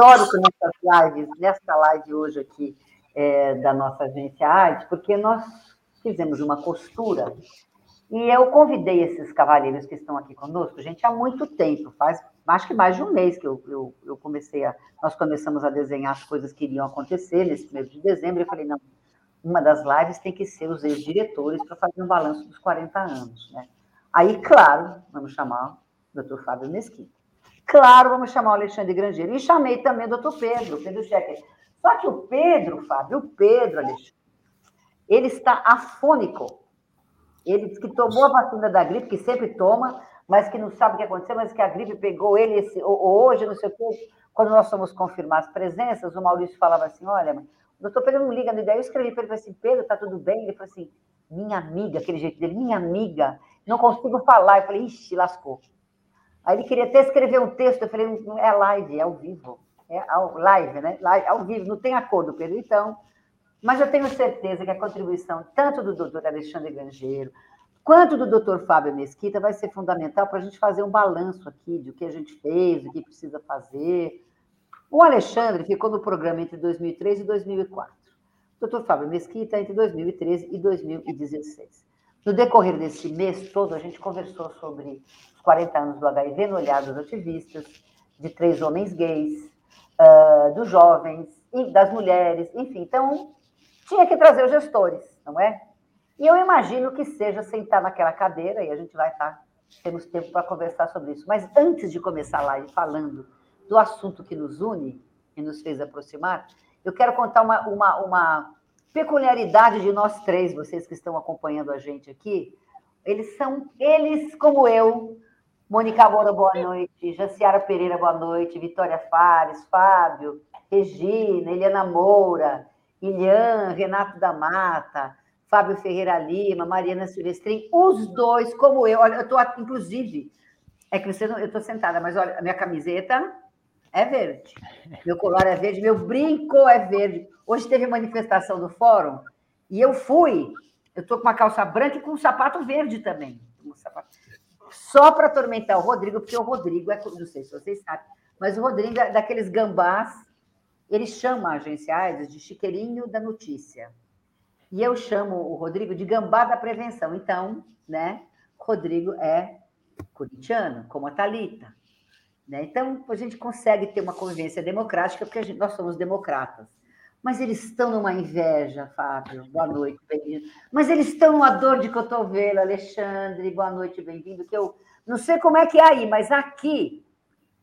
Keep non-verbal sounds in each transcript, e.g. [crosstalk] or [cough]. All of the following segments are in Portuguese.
Histórico nessas lives, nessa live hoje aqui é, da nossa agência Arte, porque nós fizemos uma costura e eu convidei esses cavalheiros que estão aqui conosco, gente, há muito tempo, faz acho que mais de um mês que eu, eu, eu comecei a. Nós começamos a desenhar as coisas que iriam acontecer nesse primeiro de dezembro. Eu falei, não, uma das lives tem que ser os ex-diretores para fazer um balanço dos 40 anos. Né? Aí, claro, vamos chamar o doutor Fábio Mesquita. Claro, vamos chamar o Alexandre Grangeiro. E chamei também o doutor Pedro, Pedro Schecker. Só que o Pedro, Fábio, o Pedro, Alexandre, ele está afônico. Ele disse que tomou a vacina da gripe, que sempre toma, mas que não sabe o que aconteceu, mas que a gripe pegou ele esse, hoje, não sei o quê. Quando nós fomos confirmar as presenças, o Maurício falava assim: olha, o doutor Pedro não liga no ideia. Eu escrevi para ele assim: Pedro, tá tudo bem? Ele falou assim: minha amiga, aquele jeito dele, minha amiga, não consigo falar. Eu falei: ixi, lascou. Aí ele queria até escrever um texto, eu falei: não é live, é ao vivo. É ao, live, né? Live, ao vivo, não tem acordo, Pedro. Então, mas eu tenho certeza que a contribuição tanto do doutor Alexandre Grangeiro, quanto do doutor Fábio Mesquita vai ser fundamental para a gente fazer um balanço aqui de o que a gente fez, o que precisa fazer. O Alexandre ficou no programa entre 2003 e 2004. O doutor Fábio Mesquita entre 2013 e 2016. No decorrer desse mês todo, a gente conversou sobre os 40 anos do HIV no olhar dos ativistas, de três homens gays, uh, dos jovens, das mulheres, enfim. Então, tinha que trazer os gestores, não é? E eu imagino que seja sentar naquela cadeira, e a gente vai estar, tá, temos tempo para conversar sobre isso. Mas antes de começar a live falando do assunto que nos une e nos fez aproximar, eu quero contar uma, uma, uma peculiaridade de nós três, vocês que estão acompanhando a gente aqui. Eles são, eles como eu, Mônica Moura, boa noite, Jaciara Pereira, boa noite, Vitória Fares, Fábio, Regina, Eliana Moura, Ilian, Renato da Mata, Fábio Ferreira Lima, Mariana Silvestrin, os dois, como eu. Olha, eu estou, inclusive, é que você não, eu estou sentada, mas olha, a minha camiseta é verde, meu colar é verde, meu brinco é verde. Hoje teve manifestação do fórum e eu fui. Eu estou com uma calça branca e com um sapato verde também. Um sapato. Só para atormentar o Rodrigo, porque o Rodrigo é, não sei se vocês sabem, mas o Rodrigo é daqueles gambás, ele chama a agência AIDS de chiqueirinho da notícia. E eu chamo o Rodrigo de gambá da prevenção. Então, né, Rodrigo é corintiano, como a Thalita. Né? Então, a gente consegue ter uma convivência democrática, porque gente, nós somos democratas. Mas eles estão numa inveja, Fábio. Boa noite, bem-vindo. Mas eles estão numa dor de cotovelo, Alexandre. Boa noite, bem-vindo. Que eu não sei como é que é aí, mas aqui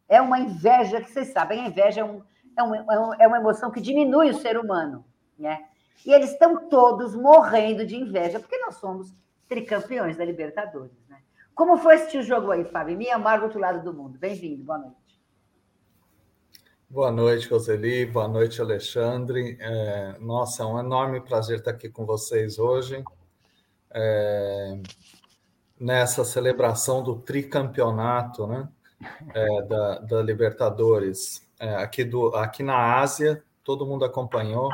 é uma inveja que vocês sabem. A inveja é, um, é, um, é uma emoção que diminui o ser humano, né? E eles estão todos morrendo de inveja, porque nós somos tricampeões da Libertadores. Né? Como foi o jogo aí, Fábio? Mianmar do outro lado do mundo. Bem-vindo, boa noite. Boa noite, Roseli. Boa noite, Alexandre. É, nossa, é um enorme prazer estar aqui com vocês hoje. É, nessa celebração do tricampeonato né, é, da, da, Libertadores. É, aqui, do, aqui na Ásia, todo mundo acompanhou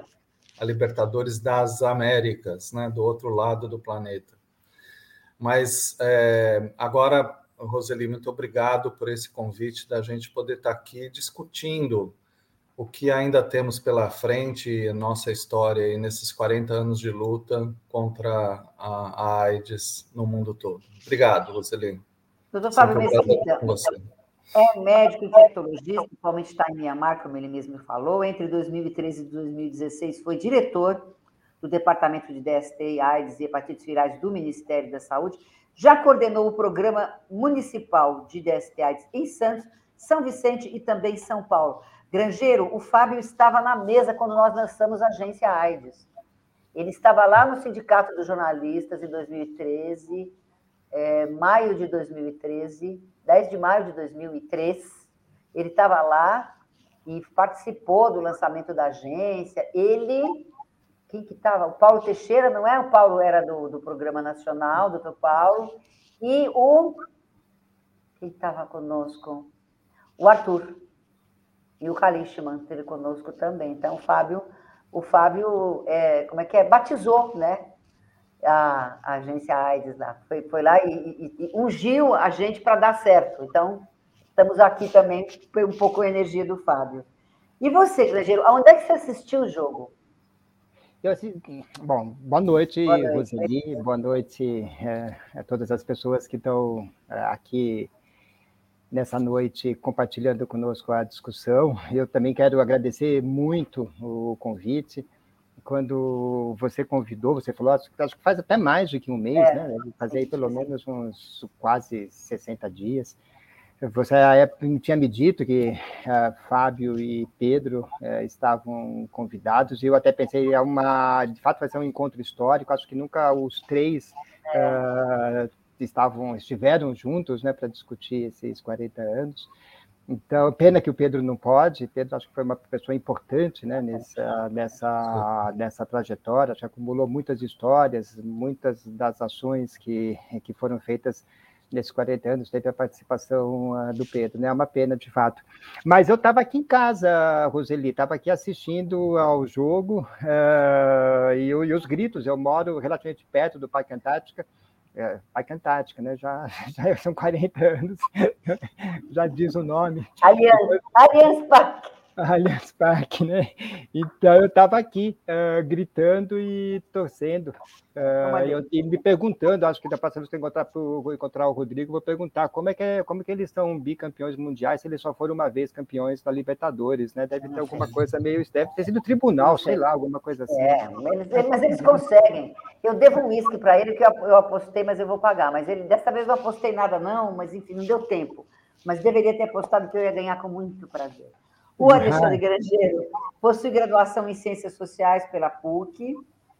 a Libertadores das Américas, né, do outro lado do planeta. Mas é, agora, Roseli, muito obrigado por esse convite da gente poder estar aqui discutindo o que ainda temos pela frente, nossa história e nesses 40 anos de luta contra a, a AIDS no mundo todo. Obrigado, Roseli. Doutor Fábio Mesquita, é médico infectologista, atualmente está em Mianmar, como ele mesmo falou. Entre 2013 e 2016 foi diretor do Departamento de DST, AIDS e Hepatites Virais do Ministério da Saúde. Já coordenou o Programa Municipal de DST AIDS em Santos, São Vicente e também São Paulo. Grangeiro, o Fábio estava na mesa quando nós lançamos a agência AIDS. Ele estava lá no Sindicato dos Jornalistas em 2013, é, maio de 2013, 10 de maio de 2003. Ele estava lá e participou do lançamento da agência. Ele, quem que estava? O Paulo Teixeira, não é? O Paulo era do, do Programa Nacional, doutor Paulo. E o. Quem estava conosco? O Arthur. E o Kalishman esteve conosco também. Então, o Fábio, o Fábio, é, como é que é? Batizou, né? a, agência AIDS lá. Foi, foi lá e, e, e ungiu a gente para dar certo. Então, Estamos aqui também um pouco a energia do Fábio. E você, Grangeiro, aonde é que você assistiu o jogo? Eu, assim, bom, boa noite, boa noite. Roseli, boa noite é, a todas as pessoas que estão é, aqui nessa noite compartilhando conosco a discussão. Eu também quero agradecer muito o convite. Quando você convidou, você falou, acho que faz até mais do que um mês, é. né? Fazer aí pelo menos uns quase 60 dias. Você à época tinha me dito que uh, Fábio e Pedro uh, estavam convidados, e eu até pensei, é uma, de fato vai ser um encontro histórico, acho que nunca os três uh, estavam, estiveram juntos né, para discutir esses 40 anos. Então, pena que o Pedro não pode. Pedro acho que foi uma pessoa importante né, nessa, nessa, nessa trajetória, já acumulou muitas histórias, muitas das ações que, que foram feitas nesses 40 anos, teve a participação uh, do Pedro, né? É uma pena, de fato. Mas eu estava aqui em casa, Roseli, estava aqui assistindo ao jogo uh, e, e, os gritos. Eu moro relativamente perto do Parque Antártica, é, Parque Antártica, né? Já, [laughs] já são 40 anos, [laughs] já diz o nome. Allianz, Allianz Parque. Allianz Parque, né? Então eu estava aqui uh, gritando e torcendo uh, eu, e me perguntando, acho que da próxima vez que eu encontrar, vou encontrar o Rodrigo, vou perguntar como é que é, como é que eles são bicampeões mundiais se eles só foram uma vez campeões da Libertadores, né? Deve ter alguma coisa meio, deve ter sido tribunal, sei lá, alguma coisa assim. É, mas, mas eles conseguem. Eu devo um uísque para ele que eu, eu apostei, mas eu vou pagar. Mas ele dessa vez não apostei nada não, mas enfim, não deu tempo. Mas deveria ter apostado que eu ia ganhar com muito prazer. O Alexandre Grangeiro possui graduação em Ciências Sociais pela PUC,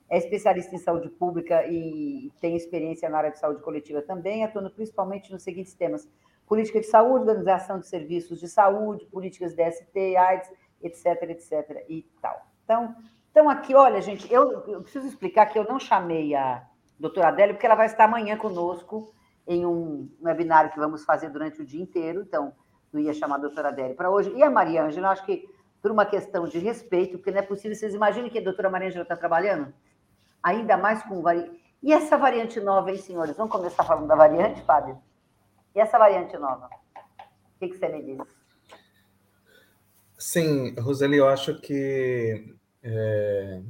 é especialista em saúde pública e tem experiência na área de saúde coletiva também, atuando principalmente nos seguintes temas: política de saúde, organização de serviços de saúde, políticas DST, AIDS, etc, etc e tal. Então, então aqui, olha, gente, eu, eu preciso explicar que eu não chamei a doutora Adélia, porque ela vai estar amanhã conosco em um webinário que vamos fazer durante o dia inteiro, então não ia chamar a doutora Adélia para hoje. E a Maria Ângela, acho que por uma questão de respeito, porque não é possível, vocês imaginem que a doutora Maria Ângela está trabalhando? Ainda mais com variante. E essa variante nova, hein, senhores? Vamos começar falando da variante, Fábio? E essa variante nova? O que, que você me diz? Sim, Roseli, eu acho que é,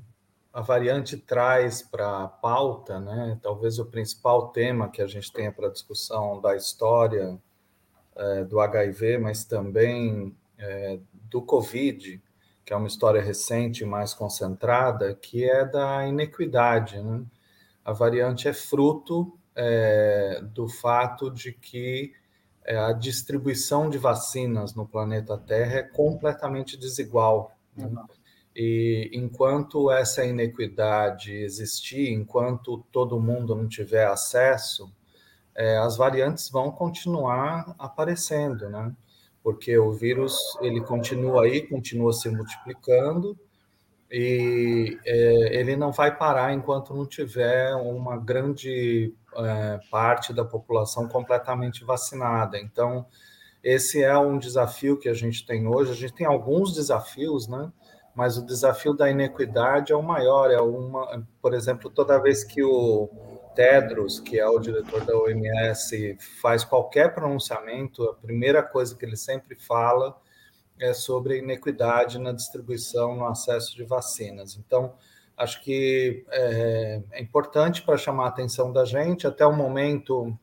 a variante traz para a pauta, né, talvez o principal tema que a gente tenha para discussão da história é, do HIV, mas também é, do Covid, que é uma história recente, mais concentrada, que é da inequidade. Né? A variante é fruto é, do fato de que é, a distribuição de vacinas no planeta Terra é completamente desigual. Né? E enquanto essa inequidade existir, enquanto todo mundo não tiver acesso, é, as variantes vão continuar aparecendo, né? Porque o vírus ele continua aí, continua se multiplicando e é, ele não vai parar enquanto não tiver uma grande é, parte da população completamente vacinada. Então, esse é um desafio que a gente tem hoje. A gente tem alguns desafios, né? Mas o desafio da inequidade é o maior. É uma, por exemplo, toda vez que o Tedros, que é o diretor da OMS, faz qualquer pronunciamento, a primeira coisa que ele sempre fala é sobre a inequidade na distribuição, no acesso de vacinas. Então, acho que é, é importante para chamar a atenção da gente. Até o momento,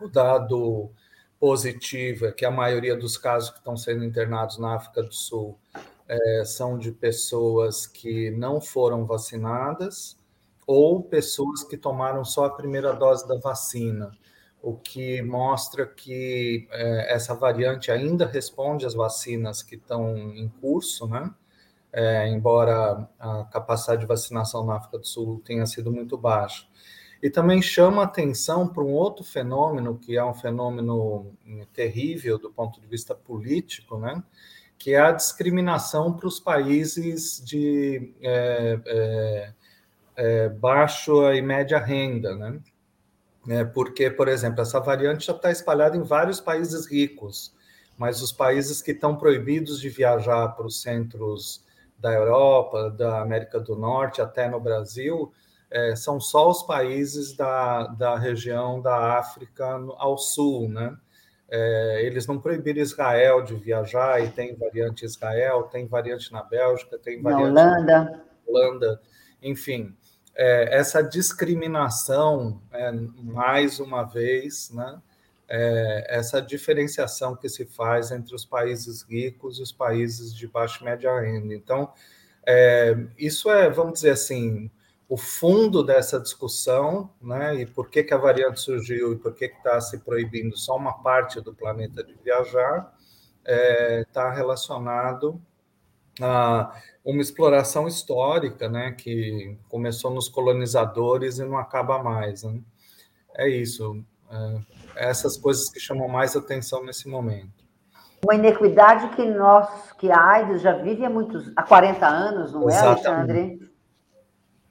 o dado positivo é que a maioria dos casos que estão sendo internados na África do Sul é, são de pessoas que não foram vacinadas ou pessoas que tomaram só a primeira dose da vacina, o que mostra que é, essa variante ainda responde às vacinas que estão em curso, né? É, embora a capacidade de vacinação na África do Sul tenha sido muito baixa. E também chama atenção para um outro fenômeno, que é um fenômeno terrível do ponto de vista político, né? que é a discriminação para os países de é, é, é, baixa e média renda, né? É, porque, por exemplo, essa variante já está espalhada em vários países ricos, mas os países que estão proibidos de viajar para os centros da Europa, da América do Norte, até no Brasil, é, são só os países da, da região da África ao sul, né? É, eles não proibiram Israel de viajar, e tem variante Israel, tem variante na Bélgica, tem variante na Holanda. Na Holanda. Enfim, é, essa discriminação, é, mais uma vez, né, é, essa diferenciação que se faz entre os países ricos e os países de baixa e média renda. Então, é, isso é, vamos dizer assim, o fundo dessa discussão, né, e por que, que a variante surgiu e por que está se proibindo só uma parte do planeta de viajar, está é, relacionado a uma exploração histórica, né, que começou nos colonizadores e não acaba mais. Né? É isso, é, essas coisas que chamam mais atenção nesse momento. Uma inequidade que nós, que a AIDS já vive há muitos, há 40 anos, não Exatamente. é, Alexandre?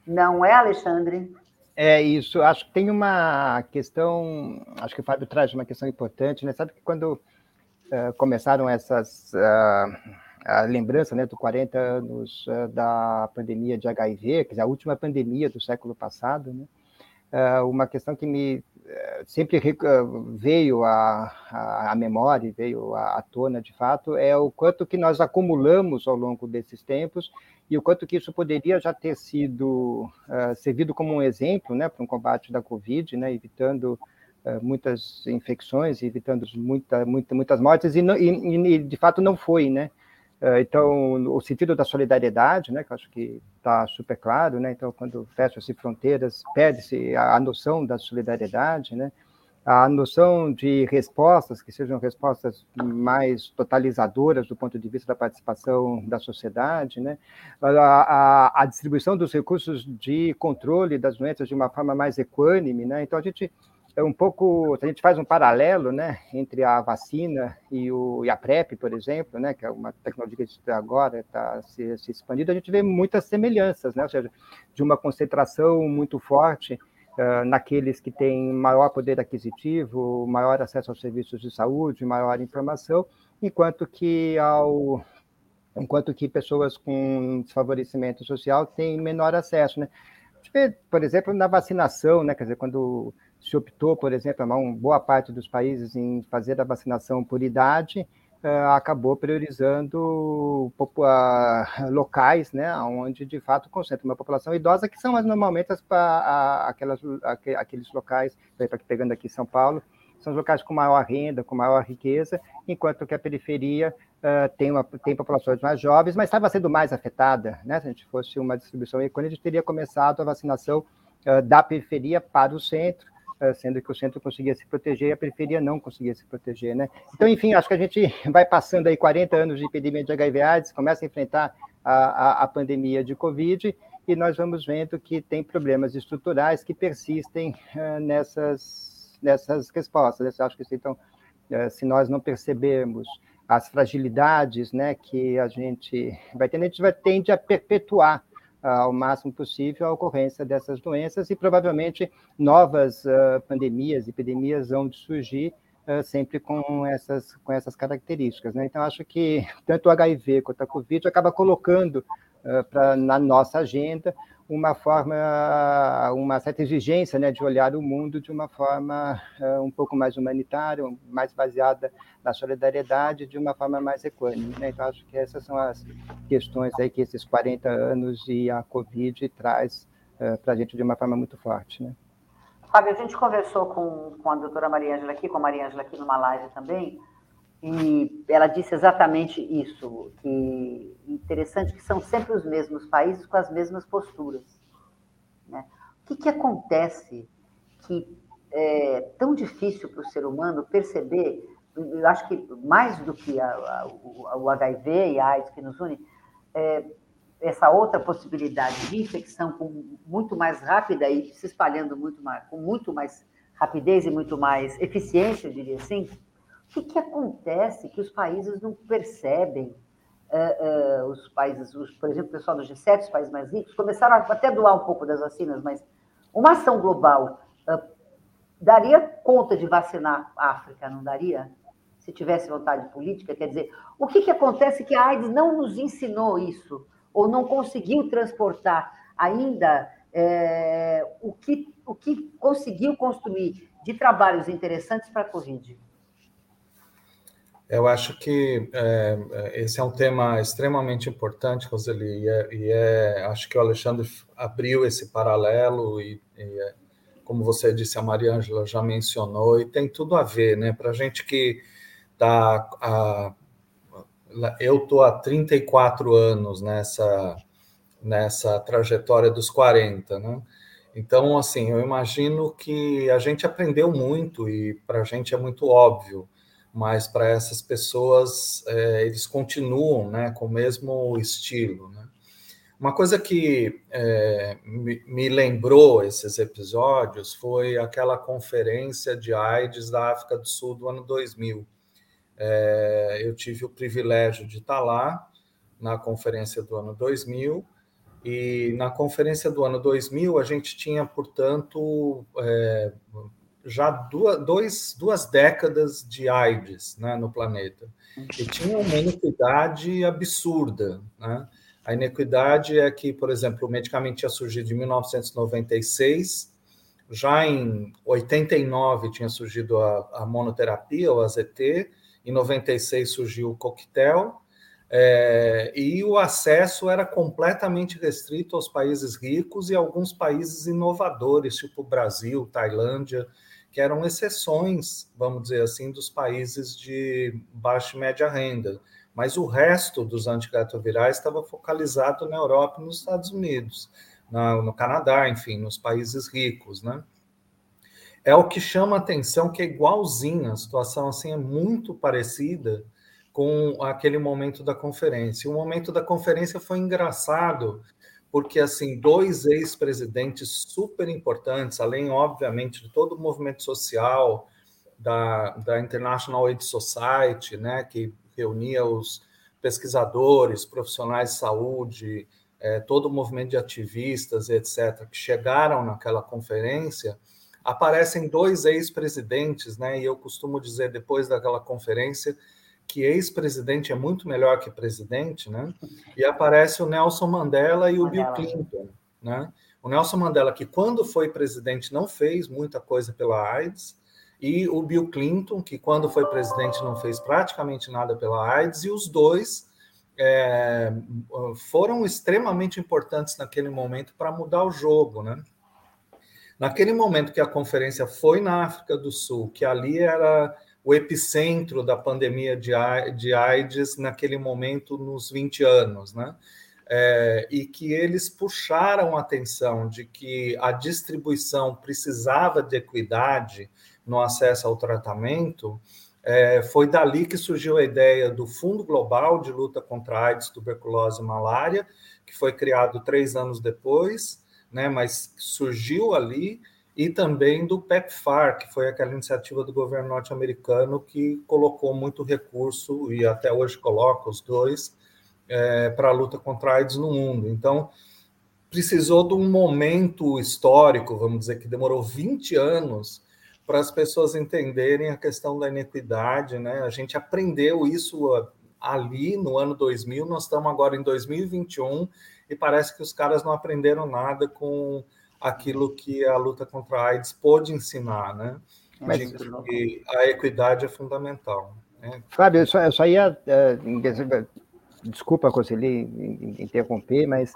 Não é, Alexandre? É isso. Acho que tem uma questão. Acho que o Fábio traz uma questão importante, né? Sabe que quando uh, começaram essas uh, a lembrança, né, dos 40 anos uh, da pandemia de HIV, quer dizer, a última pandemia do século passado, né? uma questão que me sempre veio à, à memória, veio à tona de fato, é o quanto que nós acumulamos ao longo desses tempos e o quanto que isso poderia já ter sido uh, servido como um exemplo né, para um combate da Covid, né, evitando muitas infecções, evitando muita, muita, muitas mortes, e, não, e, e, de fato não foi, né? Uh, então, o sentido da solidariedade, né, que eu acho que está super claro, né? Então, quando fecham-se fronteiras, perde-se a noção da solidariedade, né? a noção de respostas, que sejam respostas mais totalizadoras do ponto de vista da participação da sociedade, né? a, a, a distribuição dos recursos de controle das doenças de uma forma mais equânime. Né? Então, a gente é um pouco, a gente faz um paralelo né, entre a vacina e, o, e a PrEP, por exemplo, né, que é uma tecnologia que agora está se, se expandindo, a gente vê muitas semelhanças, né, ou seja, de uma concentração muito forte naqueles que têm maior poder aquisitivo, maior acesso aos serviços de saúde, maior informação, enquanto que ao enquanto que pessoas com desfavorecimento social têm menor acesso, né? A gente vê, por exemplo, na vacinação, né? Quer dizer, quando se optou, por exemplo, uma boa parte dos países em fazer a vacinação por idade, eh, acabou priorizando locais, né, onde de fato concentra uma população idosa, que são normalmente as, aquelas, aqueles locais, pegando aqui São Paulo, são os locais com maior renda, com maior riqueza, enquanto que a periferia uh, tem, uma, tem populações mais jovens, mas estava sendo mais afetada. Né? Se a gente fosse uma distribuição econômica, a gente teria começado a vacinação uh, da periferia para o centro, sendo que o centro conseguia se proteger e a periferia não conseguia se proteger, né? Então, enfim, acho que a gente [laughs] vai passando aí 40 anos de epidemia de HIV AIDS, começa a enfrentar a, a, a pandemia de Covid e nós vamos vendo que tem problemas estruturais que persistem uh, nessas, nessas respostas. Eu acho que então, se nós não percebermos as fragilidades né, que a gente vai tendo, a gente vai tende a perpetuar ao máximo possível a ocorrência dessas doenças e provavelmente novas uh, pandemias, epidemias vão surgir uh, sempre com essas, com essas características. Né? Então, acho que [laughs] tanto o HIV quanto a Covid acaba colocando uh, pra, na nossa agenda uma forma, uma certa exigência né, de olhar o mundo de uma forma uh, um pouco mais humanitária, mais baseada na solidariedade, de uma forma mais equânime. Né? Então, acho que essas são as questões aí que esses 40 anos e a Covid traz uh, para a gente de uma forma muito forte. Né? Fábio, a gente conversou com, com a doutora Maria Ângela aqui, com a Maria Ângela aqui numa live também, e ela disse exatamente isso, que interessante que são sempre os mesmos países com as mesmas posturas. Né? O que, que acontece que é tão difícil para o ser humano perceber, eu acho que mais do que a, a, o, HIV e a AIDS que nos une, é, essa outra possibilidade de infecção com muito mais rápida e se espalhando muito mais, com muito mais rapidez e muito mais eficiência, eu diria assim, o que, que acontece que os países não percebem? Uh, uh, os países, os, por exemplo, o pessoal do G7, os países mais ricos, começaram a até doar um pouco das vacinas, mas uma ação global uh, daria conta de vacinar a África, não daria? Se tivesse vontade política, quer dizer, o que, que acontece que a AIDS não nos ensinou isso, ou não conseguiu transportar ainda é, o, que, o que conseguiu construir de trabalhos interessantes para a Covid? Eu acho que é, esse é um tema extremamente importante, Roseli, e, é, e é, acho que o Alexandre abriu esse paralelo e, e é, como você disse, a Maria Ângela já mencionou, e tem tudo a ver, né? Para a gente que está. Eu estou há 34 anos nessa, nessa trajetória dos 40, né? Então, assim, eu imagino que a gente aprendeu muito e para a gente é muito óbvio mas para essas pessoas é, eles continuam né, com o mesmo estilo. Né? Uma coisa que é, me, me, lembrou esses episódios foi aquela conferência de AIDS da África do Sul do ano 2000. É, eu tive o privilégio de estar lá na conferência do ano 2000 e na conferência do ano 2000 a gente tinha, portanto, é, já duas, dois, duas décadas de AIDS né, no planeta. E tinha uma inequidade absurda. Né? A inequidade é que, por exemplo, o medicamento tinha surgido em 1996, já em 89 tinha surgido a, a monoterapia, o AZT, em 96 surgiu o coquetel, é, e o acesso era completamente restrito aos países ricos e alguns países inovadores, tipo Brasil, Tailândia, que eram exceções, vamos dizer assim, dos países de baixa e média renda. Mas o resto dos antirretrovirais estava focalizado na Europa e nos Estados Unidos, no Canadá, enfim, nos países ricos, né? É o que chama atenção que é igualzinho, a situação assim é muito parecida com aquele momento da conferência. O momento da conferência foi engraçado, porque assim dois ex-presidentes super importantes, além obviamente de todo o movimento social da, da International Aid Society, né, que reunia os pesquisadores, profissionais de saúde, é, todo o movimento de ativistas, etc., que chegaram naquela conferência, aparecem dois ex-presidentes, né, e eu costumo dizer depois daquela conferência que ex-presidente é muito melhor que presidente, né? E aparece o Nelson Mandela e o Bill Clinton, né? O Nelson Mandela, que quando foi presidente não fez muita coisa pela AIDS, e o Bill Clinton, que quando foi presidente não fez praticamente nada pela AIDS, e os dois é, foram extremamente importantes naquele momento para mudar o jogo, né? Naquele momento que a conferência foi na África do Sul, que ali era o epicentro da pandemia de, AIDS naquele momento, nos 20 anos, né? É, e que eles puxaram a atenção de que a distribuição precisava de equidade no acesso ao tratamento, é, foi dali que surgiu a ideia do Fundo Global de Luta contra AIDS, Tuberculose e Malária, que foi criado três anos depois, né, mas surgiu ali e também do PEPFAR, que foi aquela iniciativa do governo norte-americano que colocou muito recurso, e até hoje coloca os dois, é, para a luta contra a AIDS no mundo. Então, precisou de um momento histórico, vamos dizer, que demorou 20 anos para as pessoas entenderem a questão da inequidade, né? A gente aprendeu isso ali no ano 2000, nós estamos agora em 2021 e parece que os caras não aprenderam nada com aquilo que a luta contra a AIDS pôde ensinar, né? Mas, que a equidade é fundamental. Né? Fábio, eu só, eu só ia. Uh, desculpa, Conseli, interromper, mas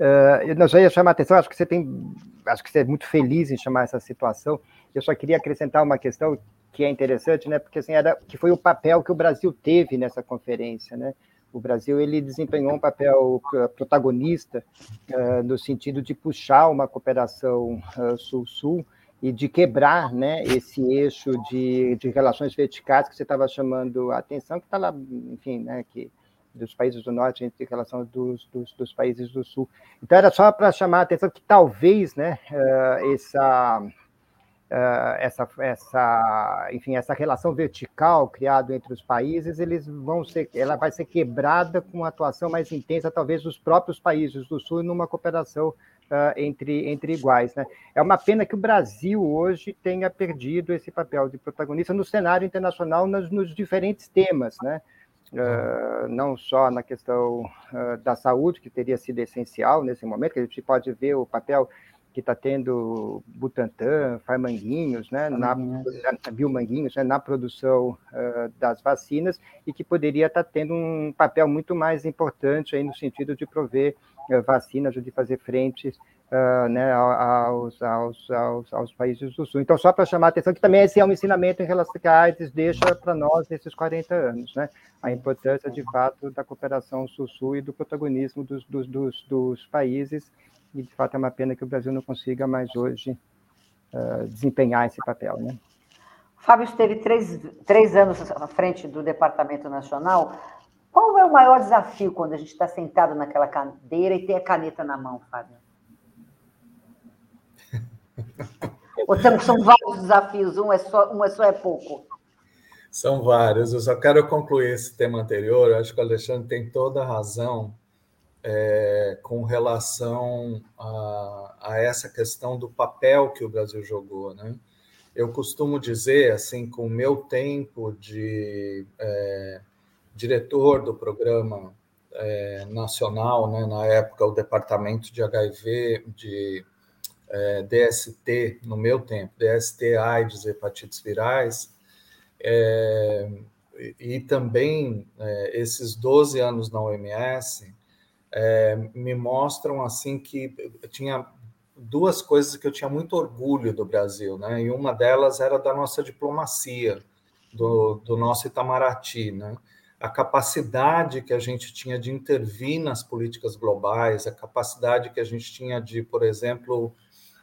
uh, eu só ia chamar a atenção, acho que você tem. Acho que você é muito feliz em chamar essa situação. Eu só queria acrescentar uma questão que é interessante, né? Porque assim, era, que foi o papel que o Brasil teve nessa conferência, né? O Brasil ele desempenhou um papel eh, protagonista uh, no sentido de puxar uma cooperação uh, sul-sul e de quebrar né, esse eixo de, de relações verticais que você estava chamando a atenção, que está lá, enfim, né, que, dos países do norte em relação dos, dos, dos países do sul. Então, era só para chamar a atenção que talvez né, essa essa, essa, enfim, essa relação vertical criada entre os países, eles vão ser, ela vai ser quebrada com uma atuação mais intensa, talvez dos próprios países do Sul, numa cooperação uh, entre, entre iguais. Né? É uma pena que o Brasil hoje tenha perdido esse papel de protagonista no cenário internacional nos, nos diferentes temas, né? Uh, não só na questão da saúde, que teria sido essencial nesse momento, que a gente pode ver o papel que está tendo Butantan, Farmanguinhos, né, na, na Biomanguinhos, né, na produção uh, das vacinas e que poderia estar tá tendo um papel muito mais importante aí no sentido de prover uh, vacinas ou de fazer frentes uh, né, aos, aos, aos, aos, países do Sul. Então, só para chamar a atenção, que também esse é um ensinamento em relação que a AIDS deixa para nós nesses 40 anos, né? a importância, de fato, da cooperação Sul-Sul e do protagonismo dos, dos, dos, dos, países, e, de fato, é uma pena que o Brasil não consiga mais hoje uh, desempenhar esse papel. Né? Fábio esteve três, três anos à frente do Departamento Nacional. Qual é o maior desafio quando a gente está sentado naquela cadeira e tem a caneta na mão, Fábio? Ou são vários desafios, um é só, um é só é pouco? São vários. Eu só quero concluir esse tema anterior. Eu acho que o Alexandre tem toda a razão é, com relação a, a, essa questão do papel que o Brasil jogou. Né? Eu costumo dizer, assim, com o meu tempo de é, diretor do programa é, nacional, né, na época o departamento de HIV, de é, DST, no meu tempo, DST, AIDS, hepatites virais, é, e, também é, esses 12 anos na OMS é, me mostram assim que tinha duas coisas que eu tinha muito orgulho do Brasil, né? E uma delas era da nossa diplomacia, do, do nosso Itamaraty, né? A capacidade que a gente tinha de intervir nas políticas globais, a capacidade que a gente tinha de, por exemplo,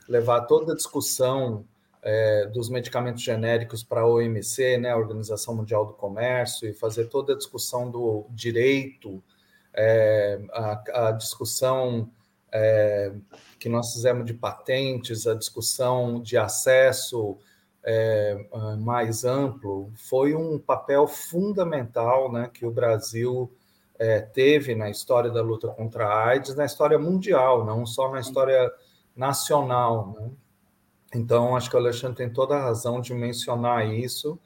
levar toda a discussão é, dos medicamentos genéricos para a OMC, né, a Organização Mundial do Comércio, e fazer toda a discussão do direito, é, a, a, discussão é, que nós fizemos de patentes, a discussão de acesso é, mais amplo, foi um papel fundamental né, que o Brasil é, teve na história da luta contra a AIDS, na história mundial, não só na história nacional. Né? Então, acho que o Alexandre tem toda a razão de mencionar isso.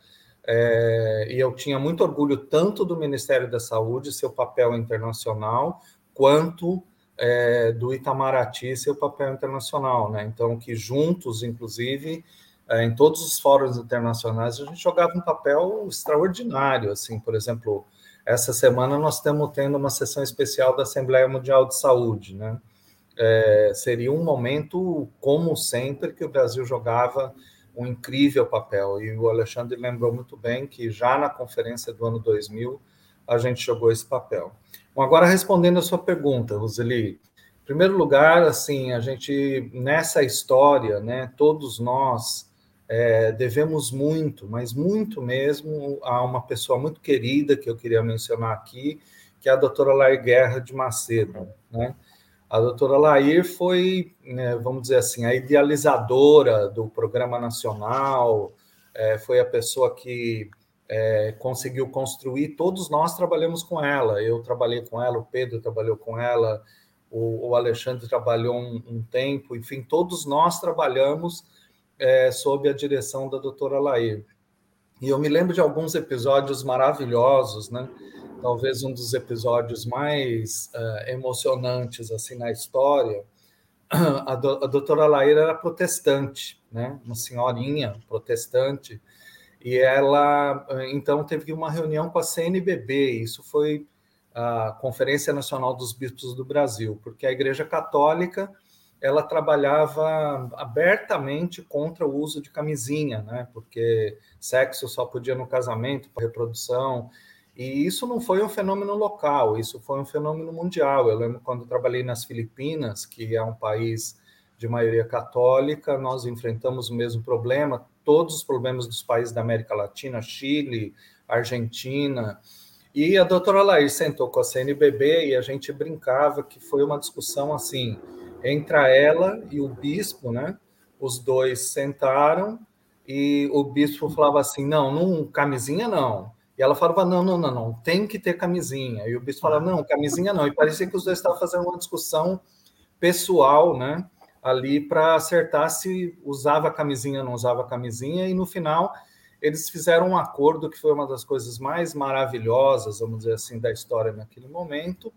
É, e eu tinha muito orgulho tanto do Ministério da Saúde, seu papel internacional, quanto é, do Itamaraty, seu papel internacional. Né? Então, que juntos, inclusive, é, em todos os fóruns internacionais, a gente jogava um papel extraordinário. Assim, por exemplo, essa semana nós estamos tendo uma sessão especial da Assembleia Mundial de Saúde, né? É, seria um momento, como sempre, que o Brasil jogava um incrível papel. E o Alexandre lembrou muito bem que já na conferência do ano 2000 a gente jogou esse papel. Bom, agora respondendo a sua pergunta, Roseli, em primeiro lugar, assim, a gente nessa história, né, todos nós é, devemos muito, mas muito mesmo, a uma pessoa muito querida que eu queria mencionar aqui, que é a doutora Lair Guerra de Macedo, né? A doutora Lair foi, né, vamos dizer assim, a idealizadora do Programa Nacional, é, foi a pessoa que é, conseguiu construir. Todos nós trabalhamos com ela. Eu trabalhei com ela, o Pedro trabalhou com ela, o, o Alexandre trabalhou um, um, tempo, enfim, todos nós trabalhamos é, sob a direção da doutora Lair. E eu me lembro de alguns episódios maravilhosos, né? Talvez um dos episódios mais uh, emocionantes assim na história. [clears throat] A, do, a doutora Laíra era protestante, né? uma senhorinha protestante, e ela então teve uma reunião com a CNBB, isso foi a Conferência Nacional dos Bispos do Brasil, porque a Igreja Católica ela trabalhava abertamente contra o uso de camisinha, né? Porque sexo só podia no casamento, para reprodução, e isso não foi um fenômeno local, isso foi um fenômeno mundial. Eu lembro quando trabalhei nas Filipinas, que é um país de maioria católica, nós enfrentamos o mesmo problema, todos os problemas dos países da América Latina, Chile, Argentina. E a doutora Laís sentou com a CNBB e a gente brincava que foi uma discussão assim, entre ela e o bispo, né? Os dois sentaram e o bispo falava assim: não, não camisinha não, e ela falava: não, não, não, não, tem que ter camisinha. E o bispo falava: não, camisinha não. E parecia que os dois estavam fazendo uma discussão pessoal, né? Ali para acertar se usava camisinha ou não usava camisinha. E no final, eles fizeram um acordo que foi uma das coisas mais maravilhosas, vamos dizer assim, da história naquele momento,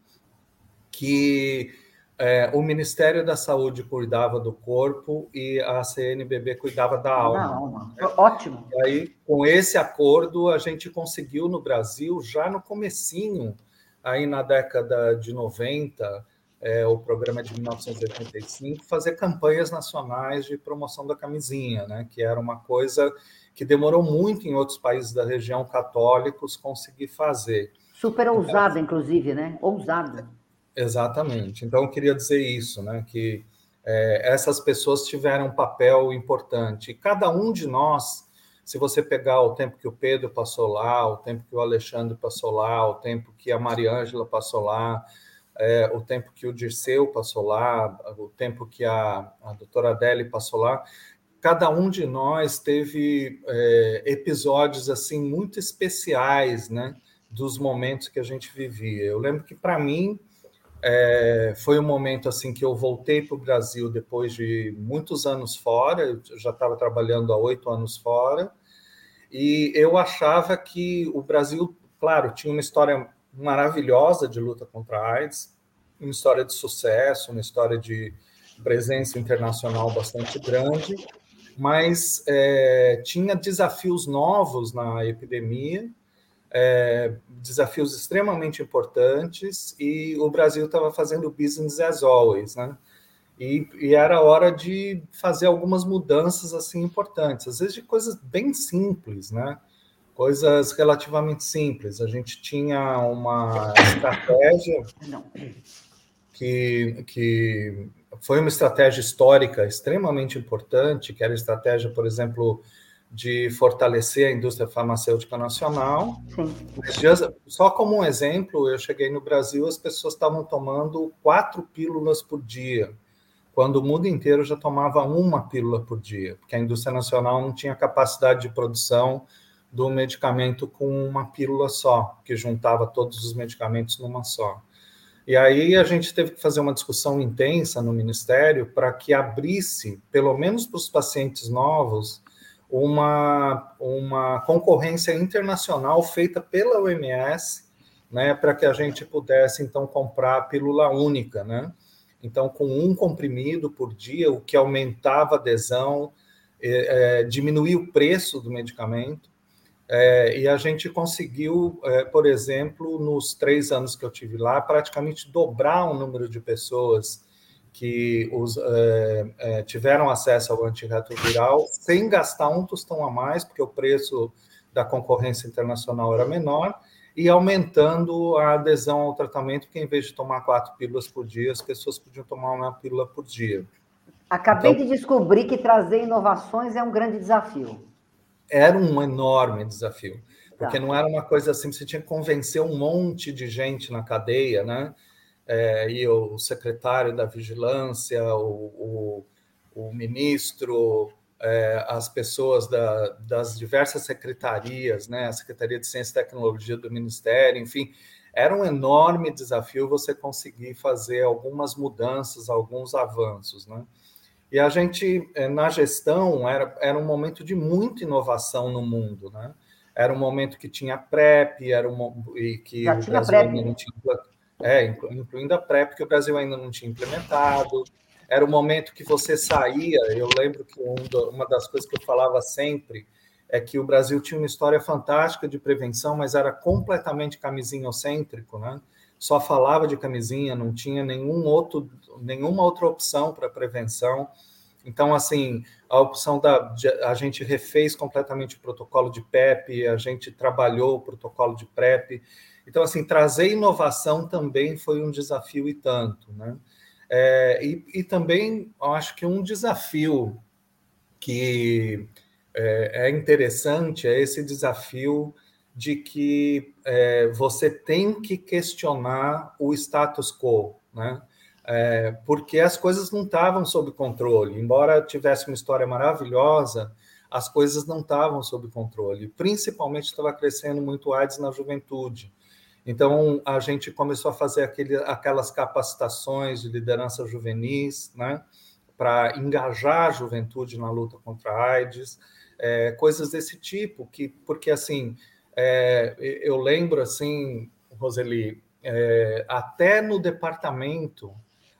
que é, o Ministério da Saúde cuidava do corpo e a CNBB cuidava da alma. alma. Né? Ótimo. E aí, com esse acordo, a gente conseguiu no Brasil, já no comecinho, aí na década de 90, é, o programa de 1985, fazer campanhas nacionais de promoção da camisinha, né? que era uma coisa que demorou muito em outros países da região católicos conseguir fazer. Super ousado, então, inclusive, né? Ousado. Exatamente. Então, eu queria dizer isso, né? Que é, essas pessoas tiveram um papel importante. Cada um de nós, se você pegar o tempo que o Pedro passou lá, o tempo que o Alexandre passou lá, o tempo que a Mariângela passou lá, é, o tempo que o Dirceu passou lá, o tempo que a, a doutora Adele passou lá, cada um de nós teve é, episódios assim muito especiais, né? Dos momentos que a gente vivia. Eu lembro que para mim é, foi um momento assim que eu voltei para o Brasil depois de muitos anos fora. Eu já estava trabalhando há oito anos fora e eu achava que o Brasil, claro, tinha uma história maravilhosa de luta contra a AIDS, uma história de sucesso, uma história de presença internacional bastante grande, mas é, tinha desafios novos na epidemia é, desafios extremamente importantes e o Brasil estava fazendo business as always, né? E, e, era hora de fazer algumas mudanças assim importantes, às vezes de coisas bem simples, né? Coisas relativamente simples. A gente tinha uma estratégia que, que foi uma estratégia histórica extremamente importante, que era a estratégia, por exemplo, de fortalecer a indústria farmacêutica nacional. Só como um exemplo, eu cheguei no Brasil, as pessoas estavam tomando quatro pílulas por dia, quando o mundo inteiro já tomava uma pílula por dia, porque a indústria nacional não tinha capacidade de produção do medicamento com uma pílula só, que juntava todos os medicamentos numa só. E aí a gente teve que fazer uma discussão intensa no Ministério para que abrisse, pelo menos para os pacientes novos, uma, uma concorrência internacional feita pela OMS, né, para que a gente pudesse então comprar a pílula única, né? Então, com um comprimido por dia, o que aumentava a adesão, é, é, diminuía o preço do medicamento, é, e a gente conseguiu, é, por exemplo, nos três anos que eu tive lá, praticamente dobrar o número de pessoas que os, é, é, tiveram acesso ao antirretroviral sem gastar um tostão a mais, porque o preço da concorrência internacional era menor, e aumentando a adesão ao tratamento, que em vez de tomar quatro pílulas por dia, as pessoas podiam tomar uma pílula por dia. Acabei então, de descobrir que trazer inovações é um grande desafio. Era um enorme desafio, porque tá. não era uma coisa assim, você tinha que convencer um monte de gente na cadeia, né? É, e o secretário da Vigilância, o, o, o ministro, é, as pessoas da, das diversas secretarias, né, a Secretaria de Ciência e Tecnologia do Ministério, enfim, era um enorme desafio você conseguir fazer algumas mudanças, alguns avanços, né? E a gente, é, na gestão, era, era um momento de muita inovação no mundo, né? Era um momento que tinha PrEP, era um, e que Já tinha PrEP. não tinha é, incluindo a PrEP, que o Brasil ainda não tinha implementado. Era o momento que você saía. Eu lembro que uma das coisas que eu falava sempre é que o Brasil tinha uma história fantástica de prevenção, mas era completamente camisinhocêntrico, né? Só falava de camisinha, não tinha nenhum outro, nenhuma outra opção para prevenção. Então, assim, a opção da. A gente refez completamente o protocolo de PEP, a gente trabalhou o protocolo de PrEP. Então, assim, trazer inovação também foi um desafio e tanto, né? É, e, e, também acho que um desafio que é, é interessante é esse desafio de que é, você tem que questionar o status quo, né? É, porque as coisas não estavam sob controle. Embora tivesse uma história maravilhosa, as coisas não estavam sob controle. Principalmente estava crescendo muito AIDS na juventude. Então, a gente começou a fazer aquele, aquelas capacitações de liderança juvenis, né, para engajar a juventude na luta contra a AIDS, é, coisas desse tipo, que, porque, assim, é, eu lembro, assim, Roseli, é, até no departamento,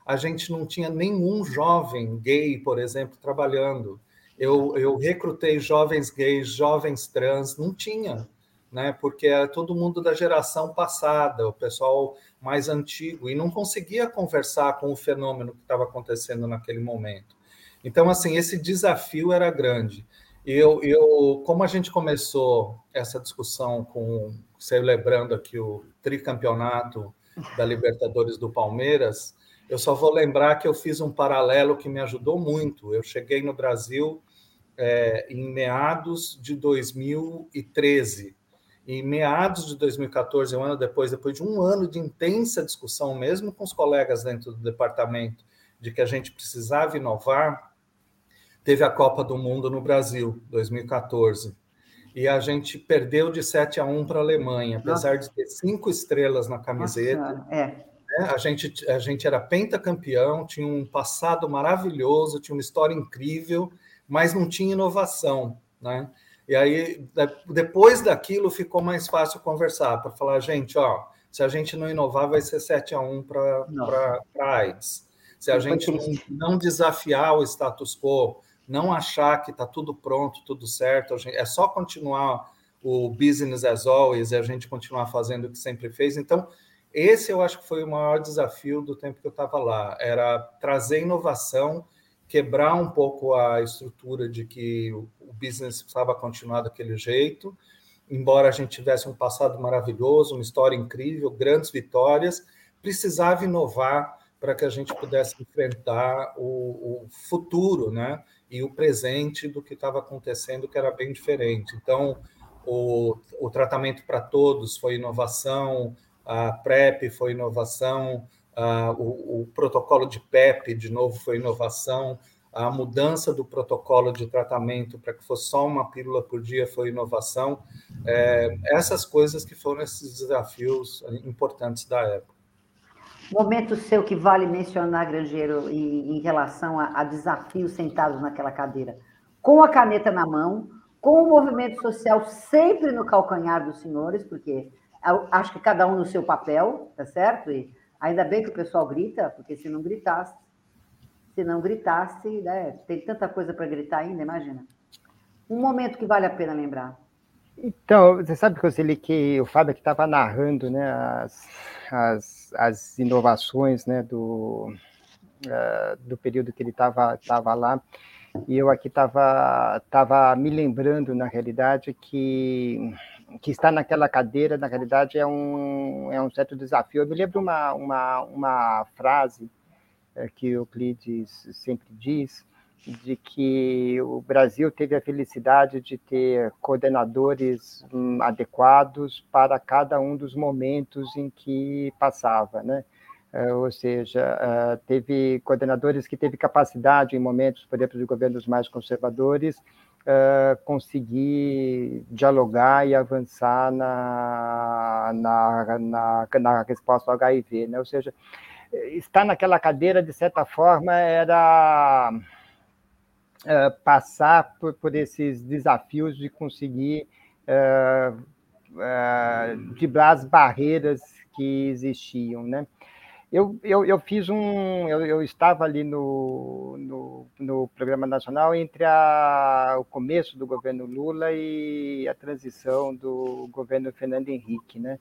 a gente não tinha nenhum jovem gay, por exemplo, trabalhando. Eu, eu recrutei jovens gays, jovens trans, não tinha, né? Porque era todo mundo da geração passada, o pessoal mais antigo, e não conseguia conversar com o fenômeno que estava acontecendo naquele momento. Então, assim, esse desafio era grande. Eu, eu, como a gente começou essa discussão com celebrando aqui o tricampeonato da Libertadores do Palmeiras, eu só vou lembrar que eu fiz um paralelo que me ajudou muito. Eu cheguei no Brasil é, em meados de 2013. Em meados de 2014, um ano depois, depois de um ano de intensa discussão, mesmo com os colegas dentro do departamento, de que a gente precisava inovar, teve a Copa do Mundo no Brasil, 2014. E a gente perdeu de 7 a 1 para a Alemanha, apesar Nossa. de ter cinco estrelas na camiseta. Nossa, é. Né, a gente, a gente era pentacampeão, tinha um passado maravilhoso, tinha uma história incrível, mas não tinha inovação. Né? E aí, depois daquilo, ficou mais fácil conversar, para falar, gente, ó, se a gente não inovar, vai ser 7 a 1 para a AIDS. Se a gente não, não desafiar o status quo, não achar que está tudo pronto, tudo certo, gente, é só continuar o business as always e a gente continuar fazendo o que sempre fez. Então, esse eu acho que foi o maior desafio do tempo que eu estava lá, era trazer inovação quebrar um pouco a estrutura de que o business precisava continuar daquele jeito, embora a gente tivesse um passado maravilhoso, uma história incrível, grandes vitórias, precisava inovar para que a gente pudesse enfrentar o, o, futuro, né? E o presente do que estava acontecendo, que era bem diferente. Então, o, o tratamento para todos foi inovação, a PrEP foi inovação, Uh, o, o, protocolo de PEP, de novo, foi inovação. A mudança do protocolo de tratamento para que fosse só uma pílula por dia foi inovação. É, essas coisas que foram esses desafios importantes da época. Momento seu que vale mencionar, Grangeiro, em, em relação a, a desafios sentados naquela cadeira. Com a caneta na mão, com o movimento social sempre no calcanhar dos senhores, porque acho que cada um no seu papel, tá certo? E Ainda bem que o pessoal grita, porque se não gritasse, se não gritasse, né, tem tanta coisa para gritar ainda, imagina. Um momento que vale a pena lembrar. Então, você sabe, que o Fábio que estava narrando né, as, as, as inovações né, do, uh, do período que ele estava tava lá, e eu aqui estava tava me lembrando, na realidade, que que está naquela cadeira, na realidade, é um, é um certo desafio. Eu me lembro uma, uma, uma frase que Euclides sempre diz, de que o Brasil teve a felicidade de ter coordenadores hum, adequados para cada um dos momentos em que passava, né? É, ou seja, é, teve coordenadores que teve capacidade em momentos, por exemplo, de governos mais conservadores, conseguir dialogar e avançar na, na, na, na resposta ao HIV. Né? Ou seja, estar naquela cadeira, de certa forma, era uh, passar por, por, esses desafios de conseguir uh, uh, driblar as barreiras que existiam. Né? Eu, eu, eu fiz um. Eu, eu estava ali no, no, no, Programa Nacional entre a, o começo do governo Lula e a transição do governo Fernando Henrique, né?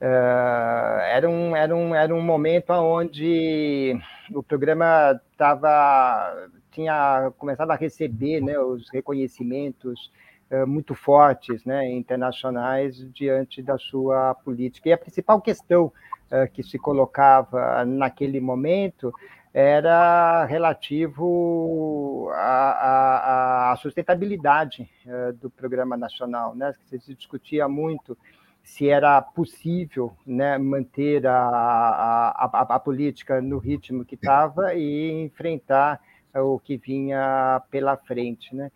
Uh, era, um, era, um, era um momento onde o programa tava, tinha começado a receber né, os reconhecimentos uh, muito fortes né, internacionais diante da sua política. E a principal questão eh, que se colocava naquele momento era relativo à, à, sustentabilidade do programa nacional, né? Se discutia muito se era possível né, manter a, a, a, política no ritmo que estava e enfrentar o que vinha pela frente. Né?